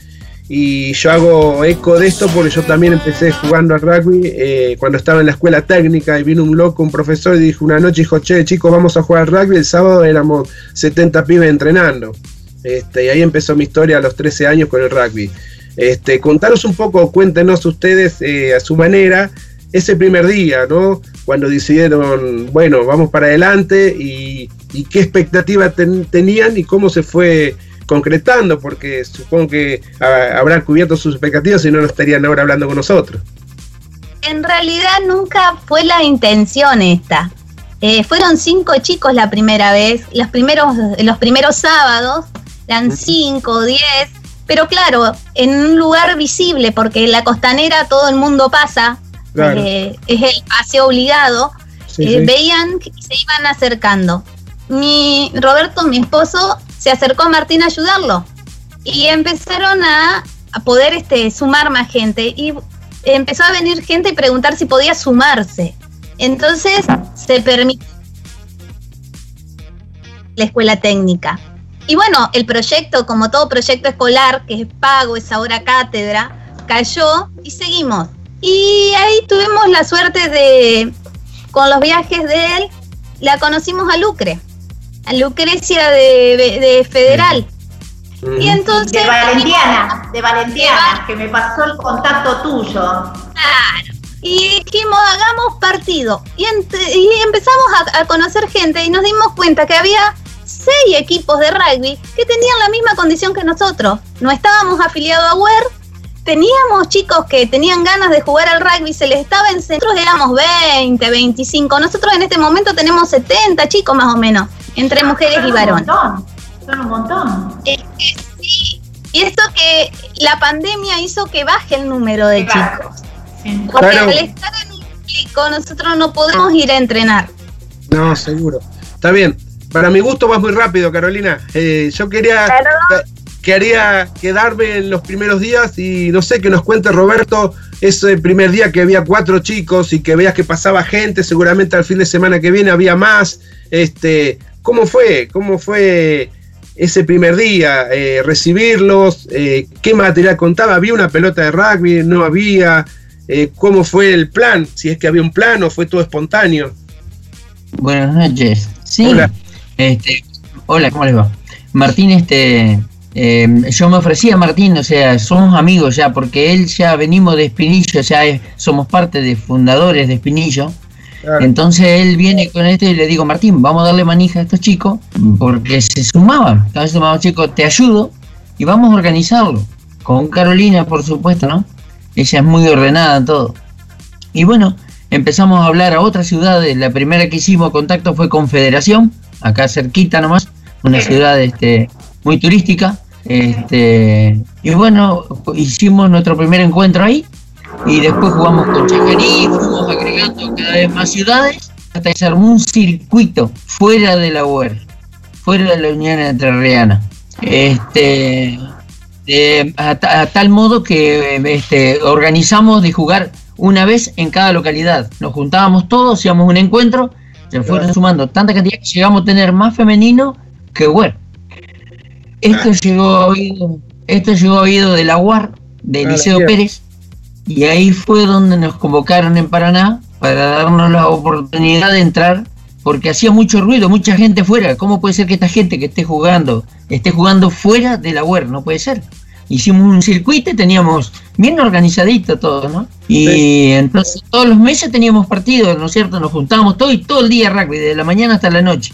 Y yo hago eco de esto porque yo también empecé jugando al rugby eh, cuando estaba en la escuela técnica y vino un loco, un profesor y dijo una noche, dijo, che, chicos, vamos a jugar al rugby. El sábado éramos 70 pibes entrenando. Este, y ahí empezó mi historia a los 13 años con el rugby. Este, contaros un poco, cuéntenos ustedes eh, a su manera ese primer día, ¿no? Cuando decidieron, bueno, vamos para adelante y, y qué expectativa ten- tenían y cómo se fue concretando, porque supongo que ah, habrán cubierto sus expectativas y no, no estarían ahora hablando con nosotros. En realidad nunca fue la intención esta. Eh, fueron cinco chicos la primera vez, los primeros, los primeros sábados, eran cinco, diez, pero claro, en un lugar visible, porque en la costanera todo el mundo pasa, Claro. eh, es el paseo obligado, Sí, eh, sí. veían que se iban acercando. Mi Roberto, mi esposo, se acercó Martín a ayudarlo y empezaron a, poder este, sumar más gente y empezó a venir gente y preguntar si podía sumarse. Entonces se permitió la escuela técnica. Y bueno, el proyecto, como todo proyecto escolar, que es pago, es ahora cátedra, cayó y seguimos. Y ahí tuvimos la suerte de, con los viajes de él, la conocimos a Lucre, Lucrecia de, de- de Federal. Y entonces... De Valentiana, de Valentiana, que me pasó el contacto tuyo. Claro. Y dijimos, hagamos partido. Y, empezamos a, a conocer gente y nos dimos cuenta que había seis equipos de rugby que tenían la misma condición que nosotros. No estábamos afiliados a WER, teníamos chicos que tenían ganas de jugar al rugby, se les estaba en nosotros éramos 20, 25. Nosotros en este momento tenemos 70 chicos más o menos, entre mujeres y Son un varones. montón, son un montón. Es que sí. Y esto que la pandemia hizo que baje el número de chicos. Porque Claro. al estar en un público nosotros no podemos ir a entrenar. No, seguro. Está bien. Para mi gusto vas muy rápido, Carolina. Eh, yo quería quería quedarme en los primeros días y no sé, que nos cuente Roberto ese primer día que había cuatro chicos y que veas que pasaba gente, seguramente al fin de semana que viene había más. Este, ¿Cómo fue? ¿Cómo fue ese primer día? Eh, recibirlos, eh, ¿qué material contaba? ¿Había una pelota de rugby? ¿No había? eh, cómo fue el plan, si es que había un plan o fue todo espontáneo. Buenas noches. Sí. Hola. Este, hola, ¿cómo les va? Martín, este, eh, yo me ofrecí a Martín, o sea, somos amigos ya, porque él ya venimos de Espinillo, sea, es- somos parte de fundadores de Espinillo. Entonces él viene con esto y le digo, Martín, vamos a darle manija a estos chicos, porque se sumaban. Entonces sumamos, chicos, te ayudo y vamos a organizarlo. Con Carolina, por supuesto, ¿no? Ella es muy ordenada en todo. Y bueno, empezamos a hablar a otras ciudades. La primera que hicimos contacto fue Confederación, acá cerquita nomás, una ciudad este, muy turística. Este, y bueno, hicimos nuestro primer encuentro ahí. Y después jugamos con Chacarí, fuimos agregando cada vez más ciudades, hasta que se armó un circuito fuera de la UER, fuera de la Unión Entrerriana. Este, a, ta- a tal modo que este, organizamos de jugar una vez en cada localidad. Nos juntábamos todos, hacíamos un encuentro, se fueron sumando tanta cantidad que llegamos a tener más femenino que UER. Esto llegó a oído, esto llegó a oído de la UAR, de mierda. Pérez, y ahí fue donde nos convocaron en Paraná para darnos la oportunidad de entrar, porque hacía mucho ruido, mucha gente fuera. ¿Cómo puede ser que esta gente que esté jugando, esté jugando fuera de la UER? No puede ser. Hicimos un circuito y teníamos bien organizadito todo, ¿no? Y entonces todos los meses teníamos partidos, ¿no es cierto? Nos juntábamos todo y todo el día rugby, de la mañana hasta la noche.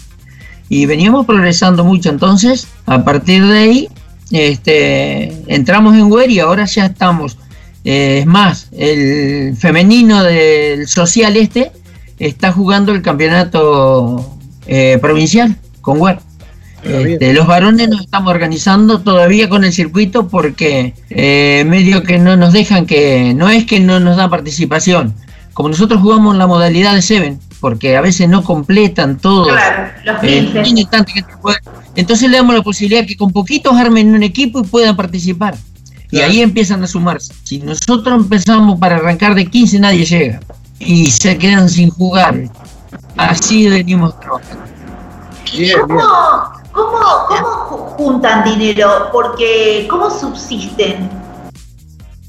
Y veníamos progresando mucho, entonces a partir de ahí este, entramos en WER y ahora ya estamos. Eh, es más, el femenino del social este está jugando el campeonato eh, provincial con WER. Este, los varones nos estamos organizando todavía con el circuito porque eh, medio que no nos dejan que, no es que no nos da participación, como nosotros jugamos la modalidad de Seven, porque a veces no completan todo. Claro, los Eh, 15. tiene tanta gente que puede- Entonces le damos la posibilidad que con poquitos armen un equipo y puedan participar. Y ahí empiezan a sumarse. Si nosotros empezamos para arrancar de 15, nadie llega. Y se quedan sin jugar. Así venimos trabajando. ¿Cómo, cómo, cómo ju- juntan dinero? Porque, ¿cómo subsisten?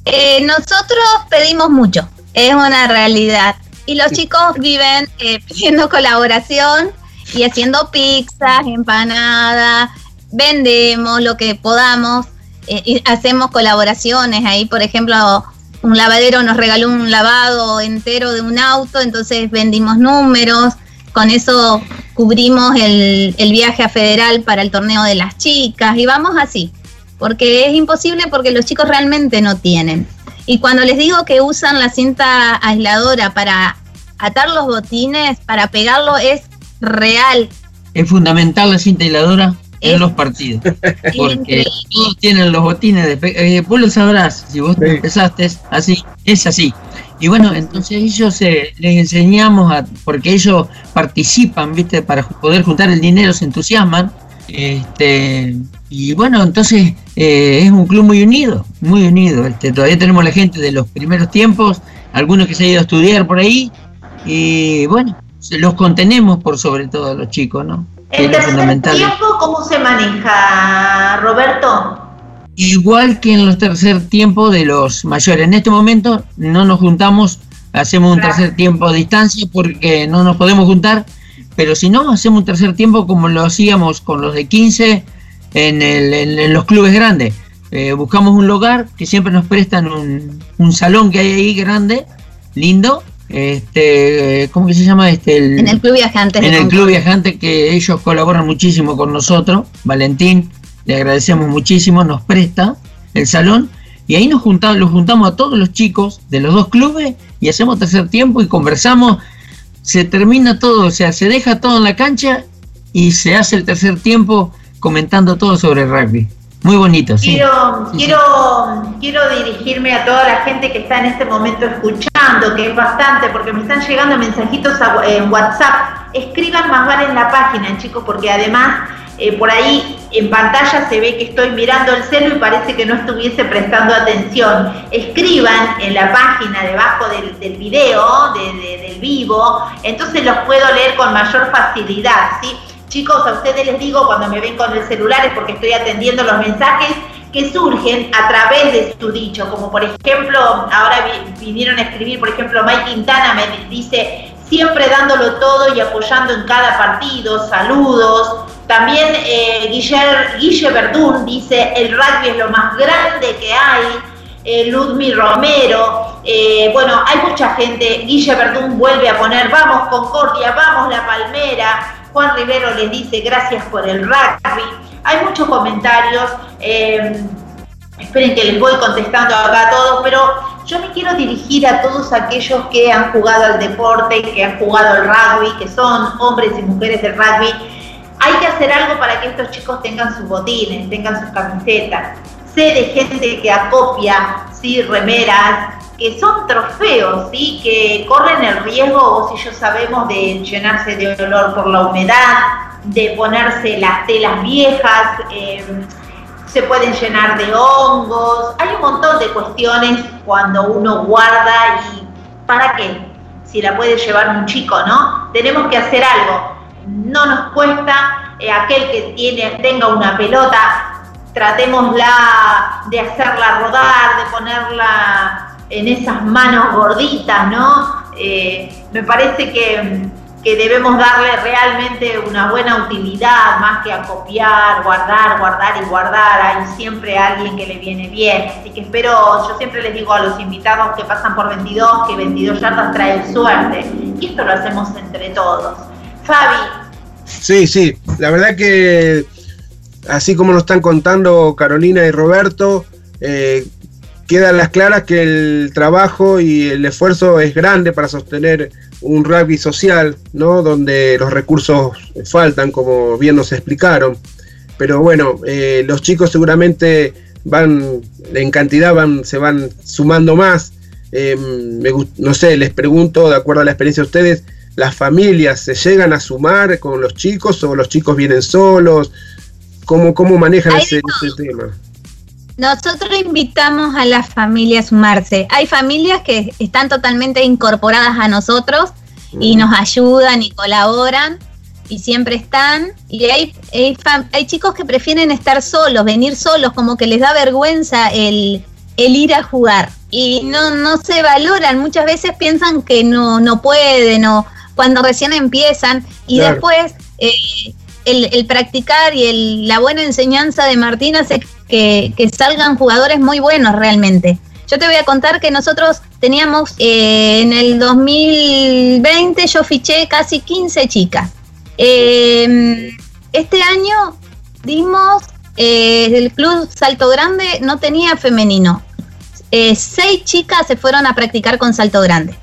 Eh, nosotros pedimos mucho, es una realidad. Y los chicos viven eh, [laughs] pidiendo colaboración y haciendo pizzas, empanadas, vendemos lo que podamos, eh, hacemos colaboraciones. Ahí, por ejemplo, un lavadero nos regaló un lavado entero de un auto, entonces vendimos números, con eso cubrimos el, el viaje a Federal para el torneo de las chicas y vamos así, porque es imposible porque los chicos realmente no tienen. Y cuando les digo que usan la cinta aisladora para atar los botines, para pegarlo, es real. Es fundamental la cinta hiladora en los partidos. [laughs] Porque todos tienen los botines de eh, vos lo sabrás, si vos empezaste así, es así. Y bueno, entonces ellos eh, les enseñamos a, porque ellos participan, viste, para poder juntar el dinero, se entusiasman. Este, y bueno, entonces eh, es un club muy unido, muy unido. Este, todavía tenemos la gente de los primeros tiempos, algunos que se han ido a estudiar por ahí, y bueno, se- los contenemos por sobre todo a los chicos, ¿no? ¿El tercer tiempo cómo se maneja, Roberto? Igual que en los tercer tiempos de los mayores. En este momento no nos juntamos, hacemos un tercer tiempo a distancia porque no nos podemos juntar, pero si no, hacemos un tercer tiempo como lo hacíamos con los de 15 en, el- en- en los clubes grandes. Eh, buscamos un lugar que siempre nos prestan un, un salón que hay ahí grande, lindo. Este, ¿Cómo que se llama? Este, el- En el Club Viajantes. de en el. Club Viajante que ellos colaboran muchísimo con nosotros. Valentín, le agradecemos muchísimo, nos presta el salón y ahí nos juntamos, los juntamos a todos los chicos de los dos clubes y hacemos tercer tiempo y conversamos. Se termina todo, o sea, se deja todo en la cancha y se hace el tercer tiempo comentando todo sobre el rugby. Muy bonito, sí. Quiero, Sí, sí. quiero, quiero dirigirme a toda la gente que está en este momento escuchando, que es bastante, porque me están llegando mensajitos a- en WhatsApp. Escriban más vale en la página, chicos, porque además eh, por ahí en pantalla se ve que estoy mirando el celu y parece que no estuviese prestando atención. Escriban en la página debajo del, del video, de- de- del vivo, entonces los puedo leer con mayor facilidad, ¿sí? Chicos, a ustedes les digo cuando me ven con el celular es porque estoy atendiendo los mensajes que surgen a través de su dicho, como por ejemplo, ahora vinieron a escribir, por ejemplo, Mike Quintana me dice, siempre dándolo todo y apoyando en cada partido, saludos. También eh, Guille, Verdún dice, el rugby es lo más grande que hay. Eh, Ludmi Romero, eh, bueno, hay mucha gente, Guille Verdún vuelve a poner, vamos Concordia, vamos La Palmera, Juan Rivero les dice gracias por el rugby. Hay muchos comentarios. Eh, esperen que les voy contestando acá a todos, pero yo me quiero dirigir a todos aquellos que han jugado al deporte, que han jugado al rugby, que son hombres y mujeres del rugby. Hay que hacer algo para que estos chicos tengan sus botines, tengan sus camisetas. Sé de gente que acopia, sí, remeras, que son trofeos, ¿sí? que corren el riesgo, vos y yo sabemos, de llenarse de olor por la humedad, de ponerse las telas viejas, eh, se pueden llenar de hongos, hay un montón de cuestiones cuando uno guarda y ¿para qué? Si la puede llevar un chico, ¿no? Tenemos que hacer algo. No nos cuesta, eh, aquel que tiene, tenga una pelota, tratémosla de hacerla rodar, de ponerla en esas manos gorditas, ¿no? Eh, me parece que que debemos darle realmente una buena utilidad, más que a copiar, guardar, guardar y guardar. Hay siempre alguien que le viene bien. Así que espero, yo siempre les digo a los invitados que pasan por 22, que 22 yardas trae suerte. Y esto lo hacemos entre todos. Fabi. Sí, sí, la verdad que así como nos están contando Carolina y Roberto, eh, quedan las claras que el trabajo y el esfuerzo es grande para sostener un rugby social, ¿no? Donde los recursos faltan, como bien nos explicaron. Pero bueno, eh, los chicos seguramente van, en cantidad van, se van sumando más. Em, no sé, les pregunto, de acuerdo a la experiencia de ustedes, ¿las familias se llegan a sumar con los chicos o los chicos vienen solos? ¿Cómo, cómo manejan ese, ese tema? Nosotros invitamos a las familias a sumarse. Hay familias que están totalmente incorporadas a nosotros y nos ayudan y colaboran y siempre están. Y hay, hay, chicos que prefieren estar solos, venir solos, como que les da vergüenza el, ir a jugar. Y no, no se valoran, muchas veces piensan que no, no pueden o cuando recién empiezan y después eh, el, practicar y el, la buena enseñanza de Martina hace que, salgan jugadores muy buenos realmente. Yo te voy a contar que nosotros teníamos eh, en el 2020, yo fiché casi 15 chicas. Em, este año dimos, eh, el club Salto Grande no tenía femenino. Eh, seis chicas se fueron a practicar con Salto Grande.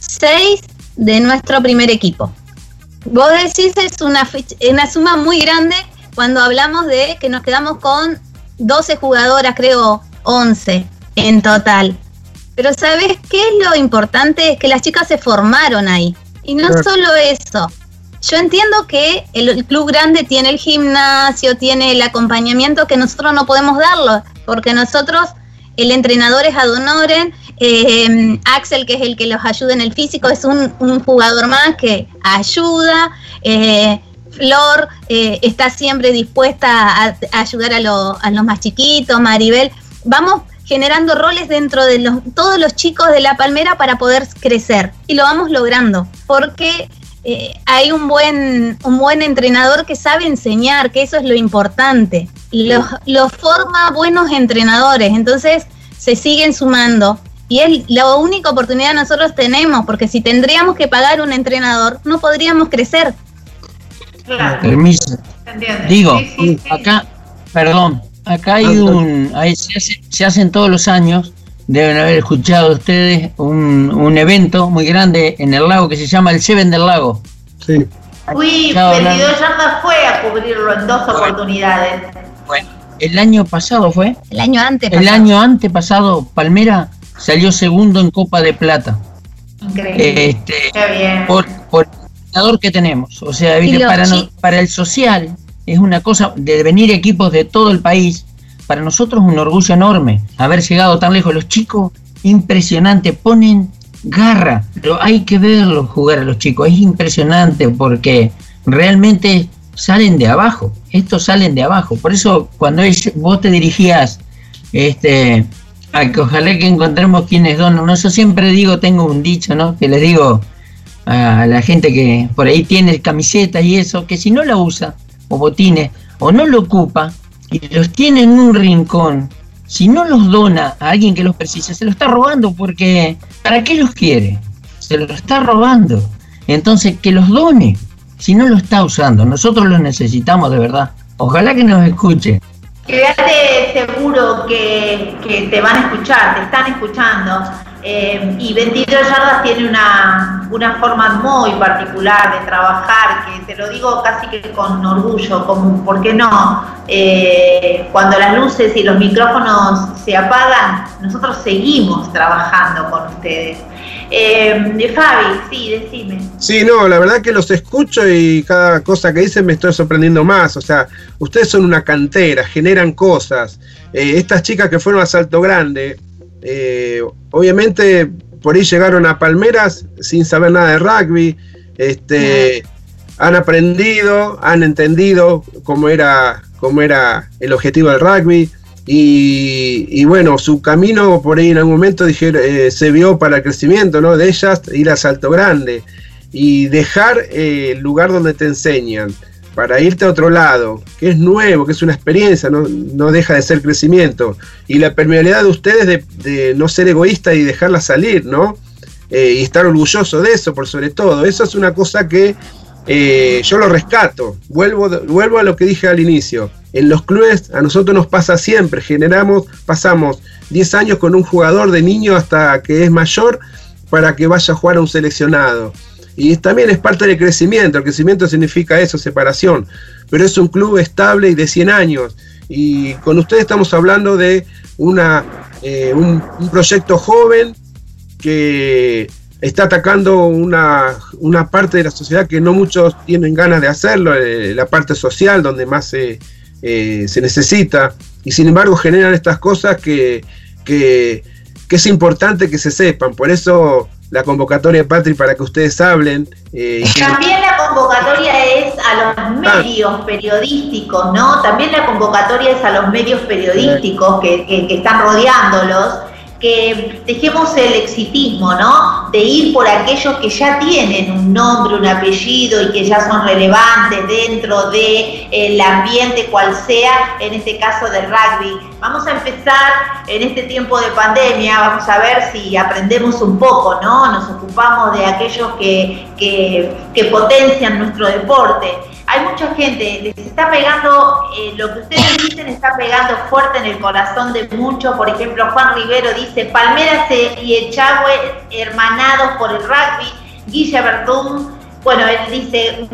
Seis de nuestro primer equipo. Vos decís es una, una suma muy grande cuando hablamos de que nos quedamos con 12 jugadoras, creo 11 en total. Pero ¿sabes qué es lo importante? Es que las chicas se formaron ahí. Y no solo eso. Yo entiendo que el, club grande tiene el gimnasio, tiene el acompañamiento que nosotros no podemos darlo, porque nosotros, el entrenador es Adonoren, eh, Axel, que es el que los ayuda en el físico, es un, jugador más que ayuda. Eh, Flor eh, está siempre dispuesta a, ayudar a, los más chiquitos, Maribel. Vamos generando roles dentro de los, todos los chicos de la palmera para poder crecer y lo vamos logrando porque eh, hay un buen, un buen entrenador que sabe enseñar, que eso es lo importante. Los, los forma buenos entrenadores, entonces se siguen sumando. Y es la única oportunidad que nosotros tenemos, porque si tendríamos que pagar un entrenador, no podríamos crecer. Permiso. Digo, acá, perdón, acá hay un, se, hacen todos los años, deben haber escuchado ustedes, un, un, evento muy grande en el lago que se llama el Seven del Lago. Sí. Fui, 22 yardas fue a cubrirlo en dos oportunidades. Bueno, el año pasado fue. El año antes. El año antepasado, Palmera salió segundo en Copa de Plata. Increíble. Este, Qué bien. Por que tenemos. O sea, para, para el social es una cosa de venir equipos de todo el país. Para nosotros es un orgullo enorme haber llegado tan lejos. Los chicos, impresionante, ponen garra. Pero hay que verlos jugar a los chicos. Es impresionante porque realmente salen de abajo. Estos salen de abajo. Por eso cuando vos te dirigías este, a que ojalá que encontremos quienes donan. ¿no? Yo siempre digo, tengo un dicho, ¿no? Que les digo a la gente que por ahí tiene camisetas y eso, que si no la usa, o botines, o no lo ocupa, y los tiene en un rincón, si no los dona a alguien que los precisa, se lo está robando porque ¿para qué los quiere? Se los está robando. Entonces, que los done, si no lo está usando. Nosotros los necesitamos de verdad. Ojalá que nos escuche. Quédate seguro que te van a escuchar, te están escuchando. Eh, y 22 yardas tiene una, una forma muy particular de trabajar, que te lo digo casi que con orgullo, como, ¿por qué no? Eh, cuando las luces y los micrófonos se apagan, nosotros seguimos trabajando con ustedes. Eh, Fabi, sí, decime. Sí, no, la verdad que los escucho y cada cosa que dicen me estoy sorprendiendo más. O sea, ustedes son una cantera, generan cosas. Eh, estas chicas que fueron a Salto Grande, eh, obviamente por ahí llegaron a Palmeras sin saber nada de rugby. Este, han aprendido, han entendido cómo era, cómo era el objetivo del rugby. Y, bueno, su camino por ahí en algún momento dije, eh, se vio para el crecimiento ¿no? de ellas, ir a Salto Grande y dejar eh, el lugar donde te enseñan para irte a otro lado, que es nuevo, que es una experiencia, no, no deja de ser crecimiento. Y la permeabilidad de ustedes de, no ser egoísta y dejarla salir, ¿no? Eh, y estar orgulloso de eso, por sobre todo. Eso es una cosa que eh, yo lo rescato. Vuelvo, vuelvo a lo que dije al inicio. En los clubes a nosotros nos pasa siempre, generamos, pasamos 10 años con un jugador de niño hasta que es mayor para que vaya a jugar a un seleccionado. Y también es parte del crecimiento, el crecimiento significa eso, separación, pero es un club estable y de 100 años. Y con ustedes estamos hablando de una, eh, un, proyecto joven que está atacando una, una, parte de la sociedad que no muchos tienen ganas de hacerlo, eh, la parte social donde más se, eh, se necesita, y sin embargo generan estas cosas que, que, que, es importante que se sepan. Por eso la convocatoria, Patri, para que ustedes hablen. Eh, También la convocatoria es a los medios periodísticos, ¿no? También la convocatoria es a los medios periodísticos que, que, que están rodeándolos que dejemos el exitismo, ¿no? De ir por aquellos que ya tienen un nombre, un apellido y que ya son relevantes dentro del de ambiente cual sea, en este caso del rugby. Vamos a empezar en este tiempo de pandemia, vamos a ver si aprendemos un poco, ¿no? Nos ocupamos de aquellos que, que, que potencian nuestro deporte hay mucha gente, les está pegando, eh, lo que ustedes dicen está pegando fuerte en el corazón de muchos. Por ejemplo, Juan Rivero dice, Palmeras y Echagüe hermanados por el rugby. Guille Verdún, bueno, él dice,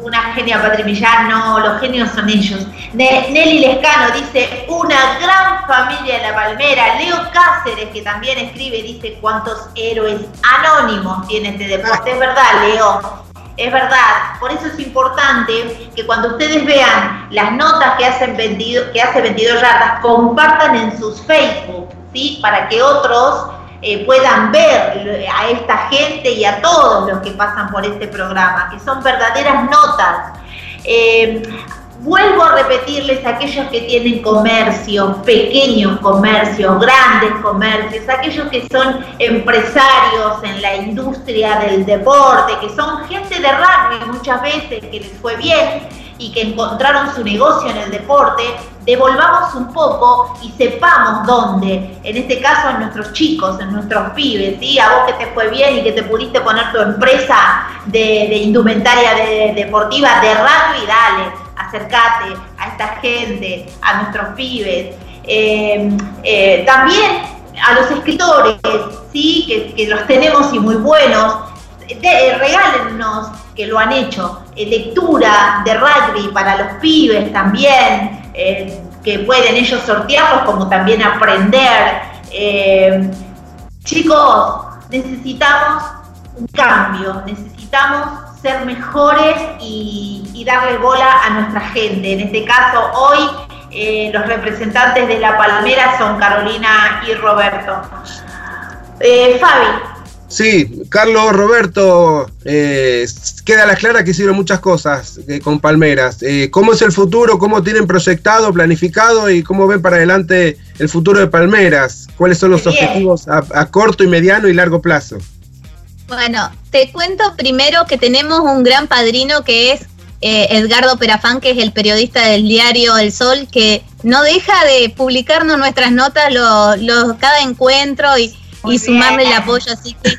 una genia patrimillar, no, los genios son ellos. Nelly Lescano dice, una gran familia de la Palmera. Leo Cáceres, que también escribe, dice, cuántos héroes anónimos tiene este deporte. Es verdad, Leo es verdad, por eso es importante que cuando ustedes vean las notas que, hacen vendido, que hace 22 yardas, compartan en sus Facebook, ¿sí? Para que otros eh, puedan ver a esta gente y a todos los que pasan por este programa, que son verdaderas notas. Eh, Vuelvo a repetirles aquellos que tienen comercios, pequeños comercios, grandes comercios, aquellos que son empresarios en la industria del deporte, que son gente de rugby muchas veces que les fue bien y que encontraron su negocio en el deporte, devolvamos un poco y sepamos dónde, en este caso en nuestros chicos, en nuestros pibes, ¿sí? a vos que te fue bien y que te pudiste poner tu empresa de, indumentaria deportiva de rugby, dale, acércate a esta gente, a nuestros pibes. Eh, eh, también a los escritores, ¿sí? Que, los tenemos y muy buenos, de, regálennos, que lo han hecho, eh, lectura de rugby para los pibes también, eh, que pueden ellos sortearlos como también aprender. Eh, chicos, necesitamos un cambio, necesitamos ser mejores y, y, darle bola a nuestra gente. En este caso, hoy eh, los representantes de La Palmera son Carolina y Roberto. Eh, Fabi. Sí, Carlos Roberto, eh, queda a la clara que hicieron muchas cosas eh, con Palmeras. Eh, ¿Cómo es el futuro? ¿Cómo tienen proyectado, planificado y cómo ven para adelante el futuro de Palmeras? ¿Cuáles son los Bien. objetivos a, a corto y mediano y largo plazo? Bueno, te cuento primero que tenemos un gran padrino que es eh, Edgardo Perafán, que es el periodista del diario El Sol, que no deja de publicarnos nuestras notas lo, lo- cada encuentro y, y sumarle el apoyo. Así que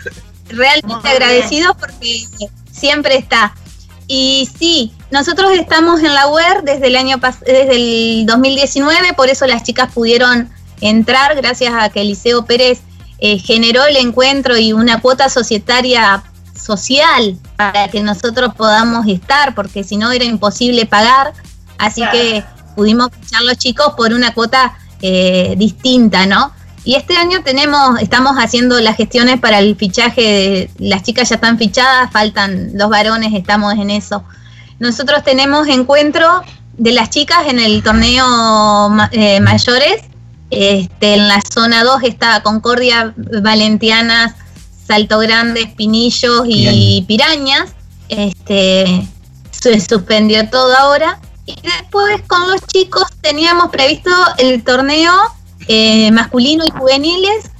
[laughs] realmente agradecidos porque siempre está. Y sí, nosotros estamos en la web desde el año desde el 2019, por eso las chicas pudieron entrar gracias a que Eliseo Pérez eh, generó el encuentro y una cuota societaria social para que nosotros podamos estar, porque si no era imposible pagar. Así Claro. que pudimos fichar los chicos por una cuota eh, distinta, ¿no? Y este año tenemos, estamos haciendo las gestiones para el fichaje, de, las chicas ya están fichadas, faltan los varones, estamos en eso. Nosotros tenemos encuentro de las chicas en el torneo eh, mayores. Este, en la zona 2 está Concordia, Valentianas, Salto Grande, Espinillos y Pirañas. Este, se suspendió todo ahora. Y después con los chicos teníamos previsto el torneo eh, masculino y juveniles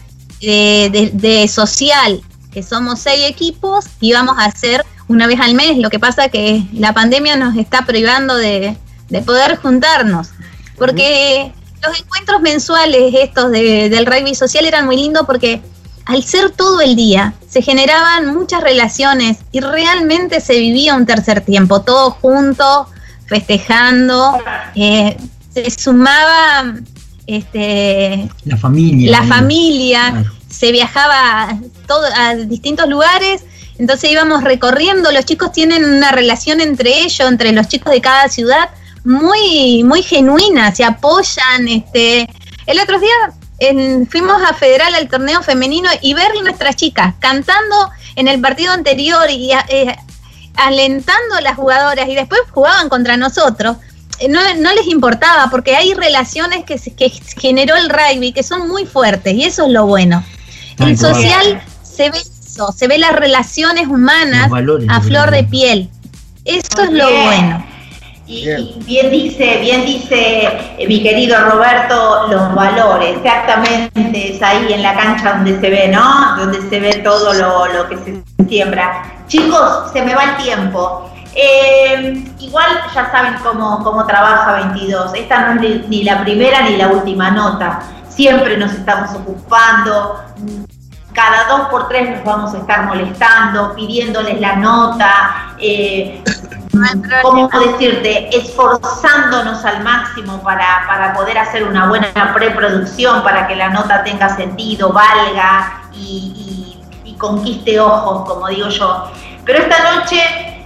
de, de social, que somos seis equipos y vamos a hacer una vez al mes. Lo que pasa que la pandemia nos está privando de, de poder juntarnos, porque los encuentros mensuales estos de- del rugby social eran muy lindos porque al ser todo el día se generaban muchas relaciones y realmente se vivía un tercer tiempo, todos juntos, festejando, eh, se sumaba este, La familia. la ¿no? familia, se viajaba todo, a distintos lugares, entonces íbamos recorriendo, los chicos tienen una relación entre ellos, entre los chicos de cada ciudad, muy, muy genuina, se apoyan, este, el otro día en- fuimos a Federal al torneo femenino y ver nuestras chicas cantando en el partido anterior y eh, alentando a las jugadoras y después jugaban contra nosotros. eh, No, no les importaba porque hay relaciones que, generó el rugby que son muy fuertes y eso es lo bueno. El Tal cual. social se ve eso, se ve las relaciones humanas valores, a flor de piel. Eso es lo bueno. Y, y bien dice, bien dice eh, mi querido Roberto, los valores, exactamente, es ahí en la cancha donde se ve, ¿no? Donde se ve todo lo, lo que se siembra. Chicos, se me va el tiempo. Eh, igual ya saben cómo, cómo trabaja 22. Esta no es ni, ni la primera ni la última nota. Siempre nos estamos ocupando. Cada dos por tres nos vamos a estar molestando, pidiéndoles la nota. eh, ¿cómo decirte? Esforzándonos al máximo para, para poder hacer una buena preproducción, para que la nota tenga sentido, valga y, y- y conquiste ojos, como digo yo. Pero esta noche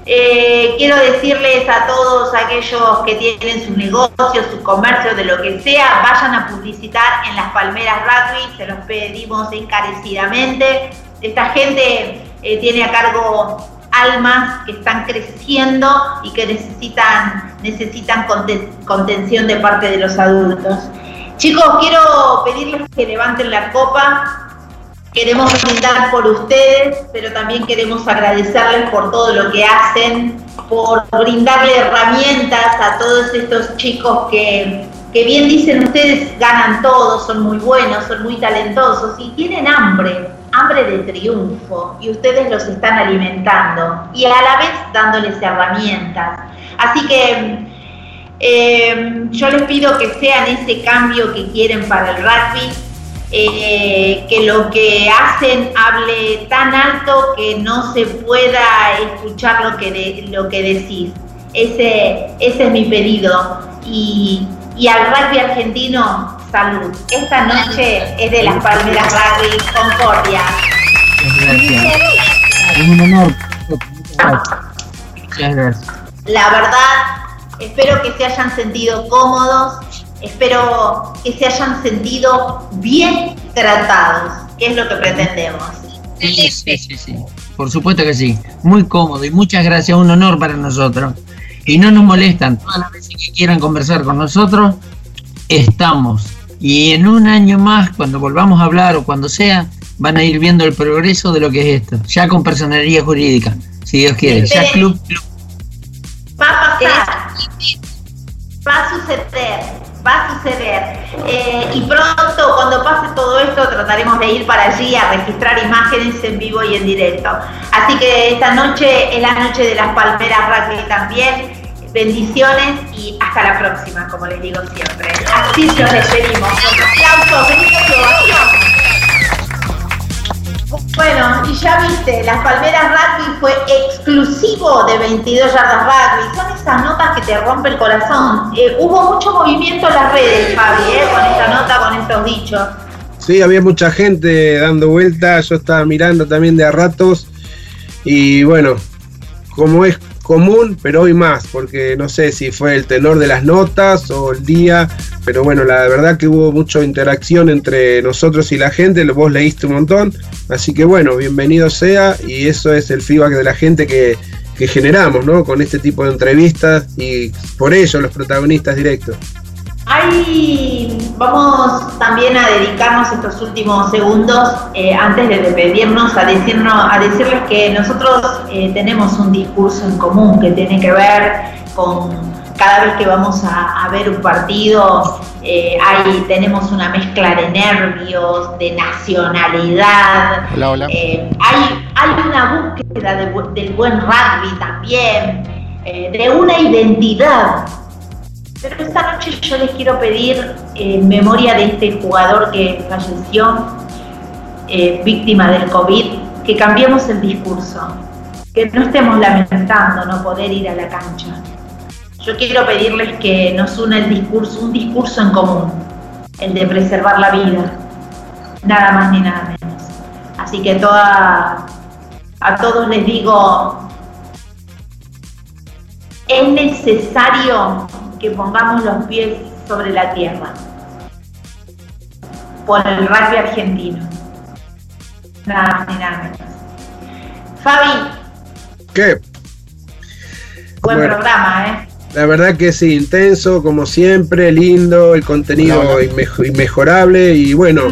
eh, quiero decirles a todos aquellos que tienen sus negocios, sus comercios, de lo que sea, vayan a publicitar en las Palmeras Rugby, se los pedimos encarecidamente. Esta gente eh, tiene a cargo almas que están creciendo y que necesitan, necesitan conte- contención de parte de los adultos. Chicos, quiero pedirles que levanten la copa. Queremos brindar por ustedes, pero también queremos agradecerles por todo lo que hacen, por brindarle herramientas a todos estos chicos que, que bien dicen ustedes, ganan todo, son muy buenos, son muy talentosos y tienen hambre, hambre de triunfo y ustedes los están alimentando y a la vez dándoles herramientas. Así que eh, yo les pido que sean ese cambio que quieren para el rugby, eh, que lo que hacen hable tan alto que no se pueda escuchar lo que, de- lo que decís. Ese, ese es mi pedido. Y, y al rugby argentino, salud. Esta noche es de las Palmeras Rugby Concordia. Gracias. Es un honor. Muchas gracias. La verdad, espero que se hayan sentido cómodos, espero que se hayan sentido bien tratados, que es lo que pretendemos. Sí, sí, sí, sí. Por supuesto que sí. Muy cómodo y muchas gracias. Un honor para nosotros. Y no nos molestan. Todas las veces que quieran conversar con nosotros, estamos. Y en un año más, cuando volvamos a hablar o cuando sea, van a ir viendo el progreso de lo que es esto, ya con personalidad jurídica, si Dios quiere, ya club, club. Va a pasar. Va a suceder. Va a suceder. Eh, y pronto, cuando pase todo esto, trataremos de ir para allí a registrar imágenes en vivo y en directo. Así que esta noche es la noche de las palmeras rugby también. Bendiciones y hasta la próxima, como les digo siempre. Así nos despedimos. Ovación. Bueno, y ya viste, las Palmeras Rugby fue exclusivo de 22 yardas rugby. Son esas notas que te rompen el corazón. Eh, hubo mucho movimiento en las redes, Fabi, eh, con esta nota, con estos dichos. Sí, había mucha gente dando vueltas, yo estaba mirando también de a ratos y bueno, como es común, pero hoy más, porque no sé si fue el tenor de las notas o el día, pero bueno, la verdad que hubo mucha interacción entre nosotros y la gente, vos leíste un montón, así que bueno, bienvenido sea y eso es el feedback de la gente que, que generamos, ¿no? Con este tipo de entrevistas y por ello los protagonistas directos. Hay, vamos también a dedicarnos estos últimos segundos, eh, antes de despedirnos, a, decirnos, a decirles que nosotros eh, tenemos un discurso en común que tiene que ver con cada vez que vamos a, a ver un partido, eh, hay, tenemos una mezcla de nervios, de nacionalidad, Hola, hola. hay, hay una búsqueda de del buen rugby también, de una identidad. Pero esta noche yo les quiero pedir, eh, en memoria de este jugador que falleció, eh, víctima del COVID, que cambiemos el discurso, que no estemos lamentando no poder ir a la cancha. Yo quiero pedirles que nos una el discurso, un discurso en común, el de preservar la vida, nada más ni nada menos. Así que toda, a todos les digo, es necesario que pongamos los pies sobre la tierra por el rugby argentino. Nada más ni nada menos. Fabi, ¿Qué? buen Bueno. programa, ¿eh? La verdad que sí, intenso, como siempre, lindo, el contenido Hola, hola. inmejo- inmejorable y bueno,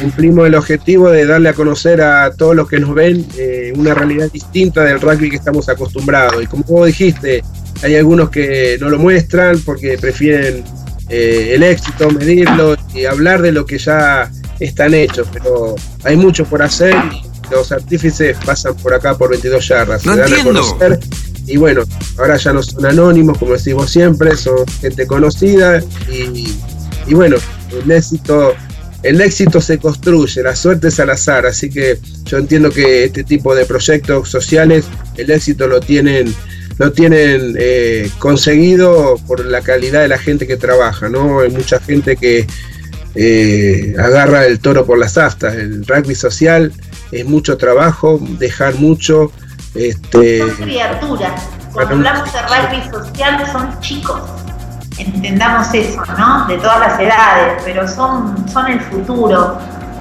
cumplimos el objetivo de darle a conocer a todos los que nos ven eh, una realidad distinta del rugby que estamos acostumbrados. Y como vos dijiste, hay algunos que no lo muestran porque prefieren eh, el éxito, medirlo y hablar de lo que ya están hechos, pero hay mucho por hacer y los artífices pasan por acá por 22 yardas. No se dan a conocer y bueno, ahora ya no son anónimos, como decimos siempre, son gente conocida y, y bueno, el éxito, el éxito se construye, la suerte es al azar, así que yo entiendo que este tipo de proyectos sociales, el éxito lo tienen, lo tienen eh, conseguido por la calidad de la gente que trabaja, ¿no? Hay mucha gente que eh, agarra el toro por las astas, el rugby social es mucho trabajo, dejar mucho, este, Son criaturas. Cuando hablamos de rugby social son chicos. Entendamos eso, ¿no? De todas las edades, pero son, son el futuro.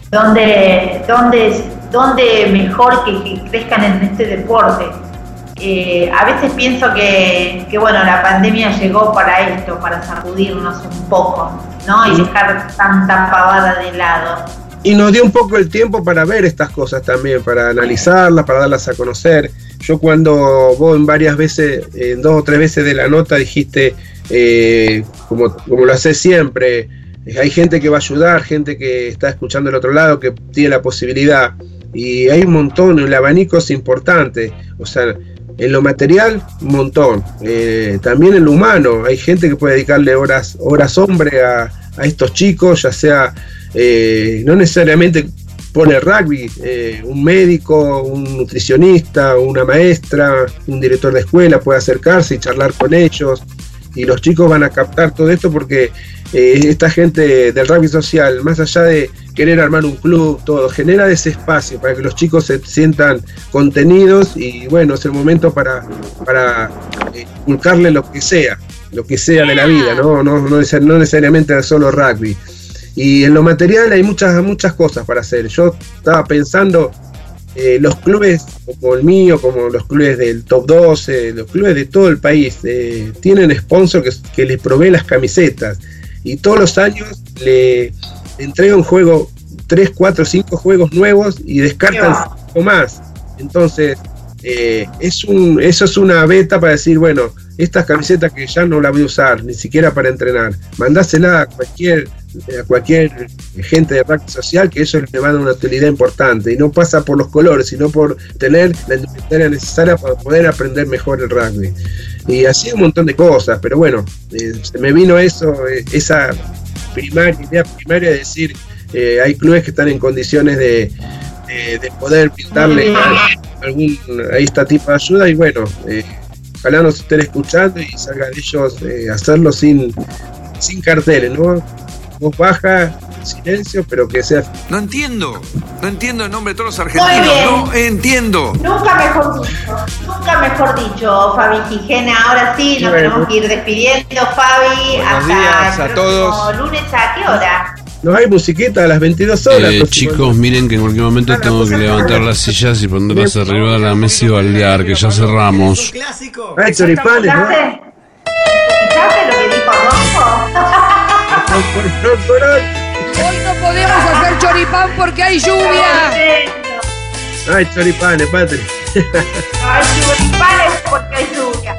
Donde, donde, donde mejor que, que crezcan en este deporte. Eh, a veces pienso que, que, bueno, la pandemia llegó para esto, para sacudirnos un poco, ¿no? Y dejar tanta pavada de lado. Y nos dio un poco el tiempo para ver estas cosas también, para analizarlas, para darlas a conocer. Yo cuando vos en varias veces, en dos o tres veces de la nota dijiste, eh, como, como lo haces siempre, eh, hay gente que va a ayudar, gente que está escuchando del otro lado, que tiene la posibilidad. Y hay un montón, el abanico es importante. O sea, en lo material, un montón. Eh, también en lo humano, hay gente que puede dedicarle horas, horas hombre a, a estos chicos, ya sea eh, no necesariamente por el rugby, eh, un médico, un nutricionista, una maestra, un director de escuela puede acercarse y charlar con ellos. Y los chicos van a captar todo esto porque esta gente del rugby social, más allá de querer armar un club, todo, genera ese espacio para que los chicos se sientan contenidos y bueno, es el momento para, para eh, inculcarle lo que sea, lo que sea de la vida, no, no, no, no necesariamente solo rugby. Y en lo material hay muchas, muchas cosas para hacer. Yo estaba pensando, eh, los clubes como el mío, como los clubes del top 12, los clubes de todo el país, eh, tienen sponsor que, que les provee las camisetas. Y todos los años le entrega un juego 3, 4, 5 juegos nuevos y descartan 5 más. Entonces, eh, es un, eso es una beta para decir, bueno, estas camisetas que ya no la voy a usar, ni siquiera para entrenar, mandásela a cualquier, a cualquier gente de rugby social que eso le va a dar una utilidad importante y no pasa por los colores, sino por tener la indumentaria necesaria para poder aprender mejor el rugby. Y así un montón de cosas, pero bueno, eh, se me vino eso, eh, esa primaria, idea primaria de decir, eh, hay clubes que están en condiciones de, de- de poder pintarle a- algún a este tipo de ayuda y bueno, eh, ojalá nos estén escuchando y salga de ellos eh, hacerlo sin, sin carteles, ¿no? Voz baja, silencio, pero que sea No entiendo. No entiendo el nombre de todos los argentinos. No entiendo. Nunca mejor dicho, nunca mejor dicho, Fabi Quijena. Ahora sí, nos Bueno. tenemos que ir despidiendo, Fabi. Buenos hasta días a todos. lunes, ¿a qué hora? No hay musiquita a las 22 horas. Eh, chicos, miren que en cualquier momento tengo que levantar las sillas y ponerlas arriba de la mesa y baldear, que ya cerramos. Hay choripanes, ¿no? ¿Escuchaste? ¿Escuchaste lo que dijo [laughs] Hoy no podemos hacer choripán porque hay lluvia. Hay choripanes, Patri. Ay, choripanes porque hay lluvia.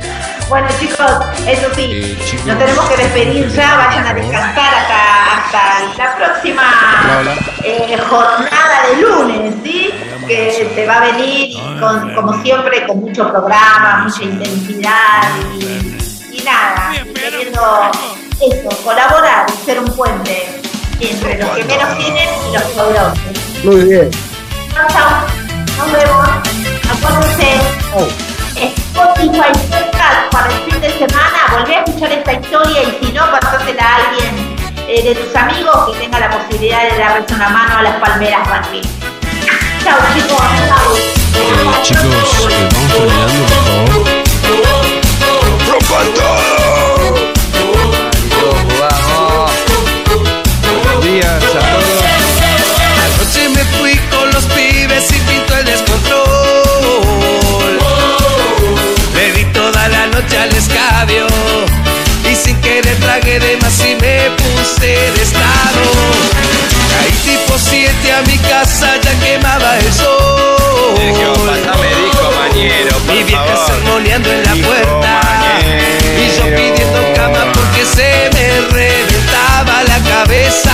Bueno, chicos, eso sí, Eh, chicos. nos tenemos que despedir ya. Vayan a descansar hasta, hasta la próxima eh, jornada de lunes, ¿sí? Que se va a venir con, como siempre con mucho programa, mucha intensidad y, y nada, queriendo eso, colaborar y ser un puente entre los que menos tienen y los poderosos. Muy bien. Chao, chao. Nos vemos. Acuérdense. Spotify Podcast para el fin de semana. Volvé a escuchar esta historia y si no, pasásela a alguien eh, de tus amigos que tenga la posibilidad de darles una mano a las palmeras rugby. Chao, chicos. Chao. Eh, chicos, eh, vamos terminando, por favor. ¡Rompan a mi casa, ya quemaba el sol. me dijo Mañero, Mi vieja sermoneando en la puerta y yo pidiendo cama porque se me reventaba la cabeza.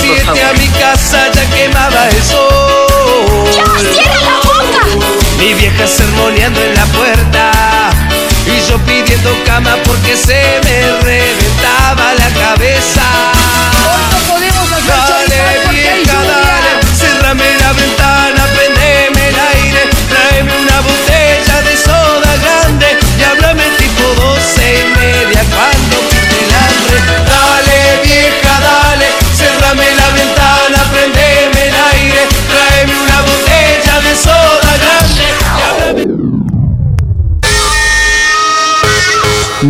7 a mi casa ya quemaba el sol. cierra la boca! Mi vieja sermoneando en la puerta y yo pidiendo cama porque se me reventaba la cabeza.